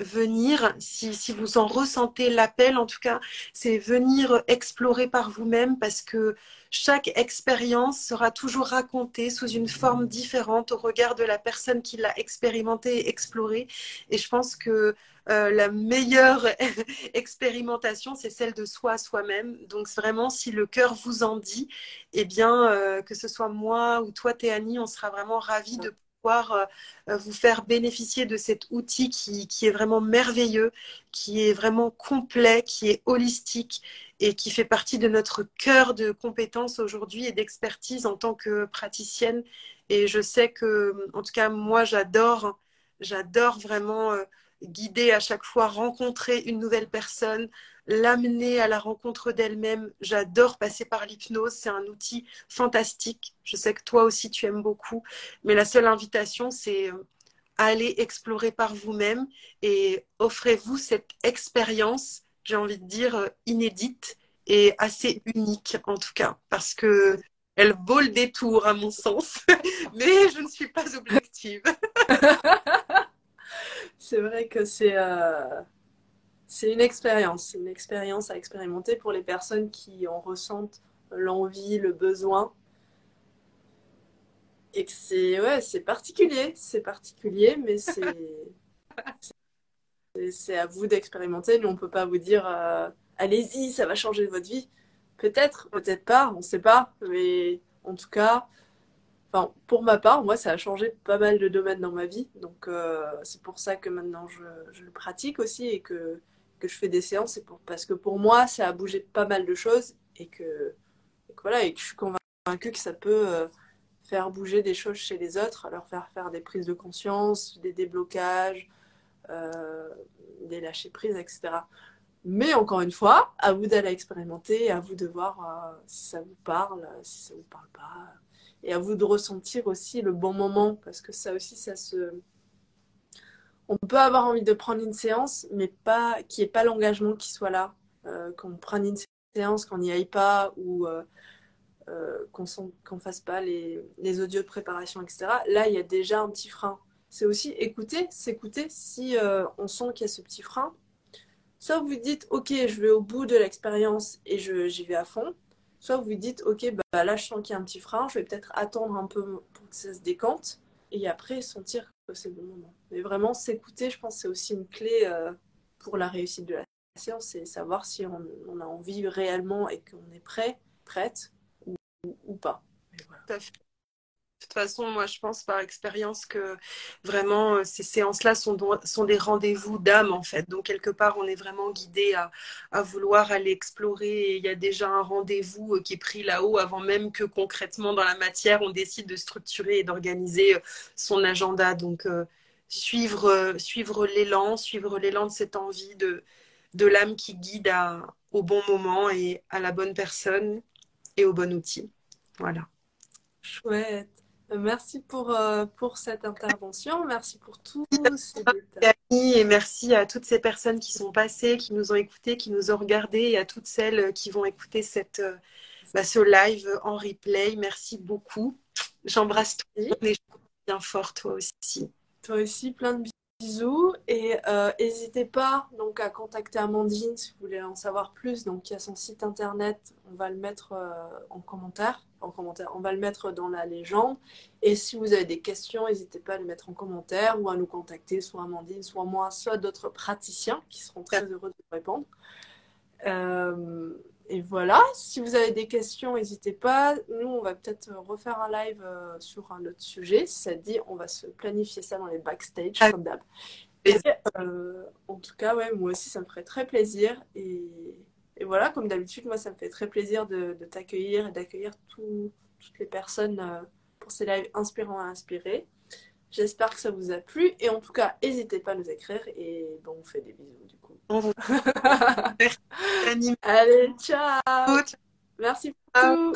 venir, si, si, vous en ressentez l'appel, en tout cas, c'est venir explorer par vous-même parce que chaque expérience sera toujours racontée sous une forme différente au regard de la personne qui l'a expérimenté et exploré. Et je pense que euh, la meilleure expérimentation, c'est celle de soi soi-même. Donc vraiment, si le cœur vous en dit, eh bien, euh, que ce soit moi ou toi, Théanie, on sera vraiment ravis de euh, euh, vous faire bénéficier de cet outil qui, qui, est vraiment merveilleux, qui est vraiment complet, qui est holistique et qui fait partie de notre cœur de compétences aujourd'hui et d'expertise en tant que praticienne. Et je sais que, en tout cas, moi, j'adore, j'adore vraiment euh, guider à chaque fois, rencontrer une nouvelle personne, l'amener à la rencontre d'elle-même. J'adore passer par l'hypnose, c'est un outil fantastique. Je sais que toi aussi tu aimes beaucoup, mais la seule invitation, c'est euh, aller explorer par vous-même et offrez-vous cette expérience, j'ai envie de dire, euh, inédite et assez unique en tout cas, parce que elle vaut le détour à mon sens, mais je ne suis pas objective. c'est vrai que c'est... Euh, c'est une expérience, une expérience à expérimenter pour les personnes qui en ressentent l'envie, le besoin. Et que c'est ouais, c'est particulier, c'est particulier, mais c'est c'est à vous d'expérimenter. Nous, on peut pas vous dire euh, allez-y, ça va changer votre vie. Peut-être, peut-être pas, on ne sait pas. Mais en tout cas, enfin, pour ma part, moi, ça a changé pas mal de domaines dans ma vie. Donc, euh, c'est pour ça que maintenant, je, je, le pratique aussi et que que je fais des séances, c'est pour, parce que pour moi, ça a bougé pas mal de choses et que, voilà, et que je suis convaincue que ça peut euh, faire bouger des choses chez les autres, leur faire faire des prises de conscience, des déblocages, euh, des lâcher prises, etc. Mais encore une fois, à vous d'aller expérimenter, à vous de voir euh, si ça vous parle, si ça vous parle pas, et à vous de ressentir aussi le bon moment, parce que ça aussi, ça se, on peut avoir envie de prendre une séance, mais pas qu'il n'y ait pas l'engagement qui soit là. Euh, qu'on prenne une séance, qu'on n'y aille pas ou euh, euh, qu'on ne fasse pas les, audios de préparation, etc. Là, il y a déjà un petit frein. C'est aussi écouter, s'écouter si on sent qu'il y a ce petit frein. Soit vous dites, OK, je vais au bout de l'expérience et j'y vais à fond. Soit vous dites, OK, bah, là, je sens qu'il y a un petit frein, je vais peut-être attendre un peu pour que ça se décante et après sentir c'est le bon moment. Mais vraiment, s'écouter, je pense, c'est aussi une clé euh, pour la réussite de la séance, c'est savoir si on, a envie réellement et qu'on est prêt, prête ou, pas. Toute façon, moi, je pense par expérience que vraiment, euh, ces séances-là sont, sont des rendez-vous d'âme, en fait. Donc, quelque part, on est vraiment guidé à, à vouloir aller explorer. il y a déjà un rendez-vous euh, qui est pris là-haut avant même que concrètement, dans la matière, on décide de structurer et d'organiser euh, son agenda. Donc, suivre, suivre l'élan, suivre l'élan de cette envie de, de l'âme qui guide à, au bon moment et à la bonne personne et au bon outil. Voilà. Chouette. Merci pour, euh, pour cette intervention. Merci pour tous ces Et merci à toutes ces personnes qui sont passées, qui nous ont écoutés, qui nous ont regardés et à toutes celles qui vont écouter cette, euh, bah, ce live en replay. Merci beaucoup. J'embrasse tout le monde et je bien fort toi aussi. Toi aussi, plein de bisous et euh, n'hésitez pas donc à contacter Amandine si vous voulez en savoir plus. Donc il y a son site internet, on va le mettre en commentaire en commentaire. On va le mettre dans la légende. Et si vous avez des questions, n'hésitez pas à les mettre en commentaire ou à nous contacter, soit Amandine, soit moi, soit d'autres praticiens qui seront très heureux de vous répondre. Euh, et, voilà, si vous avez des questions, n'hésitez pas. Nous, on va peut-être refaire un live euh, sur un autre sujet. Si ça te dit, on va se planifier ça dans les backstage, ah. comme d'hab. Euh, en tout cas, ouais, moi aussi, ça me ferait très plaisir. Et, voilà, comme d'habitude, moi, ça me fait très plaisir de, t'accueillir et d'accueillir toutes les personnes euh, pour ces lives inspirants à inspirer. J'espère que ça vous a plu. Et en tout cas, n'hésitez pas à nous écrire. Et bon, on vous fait des bisous du coup. Allez, ciao. Merci beaucoup.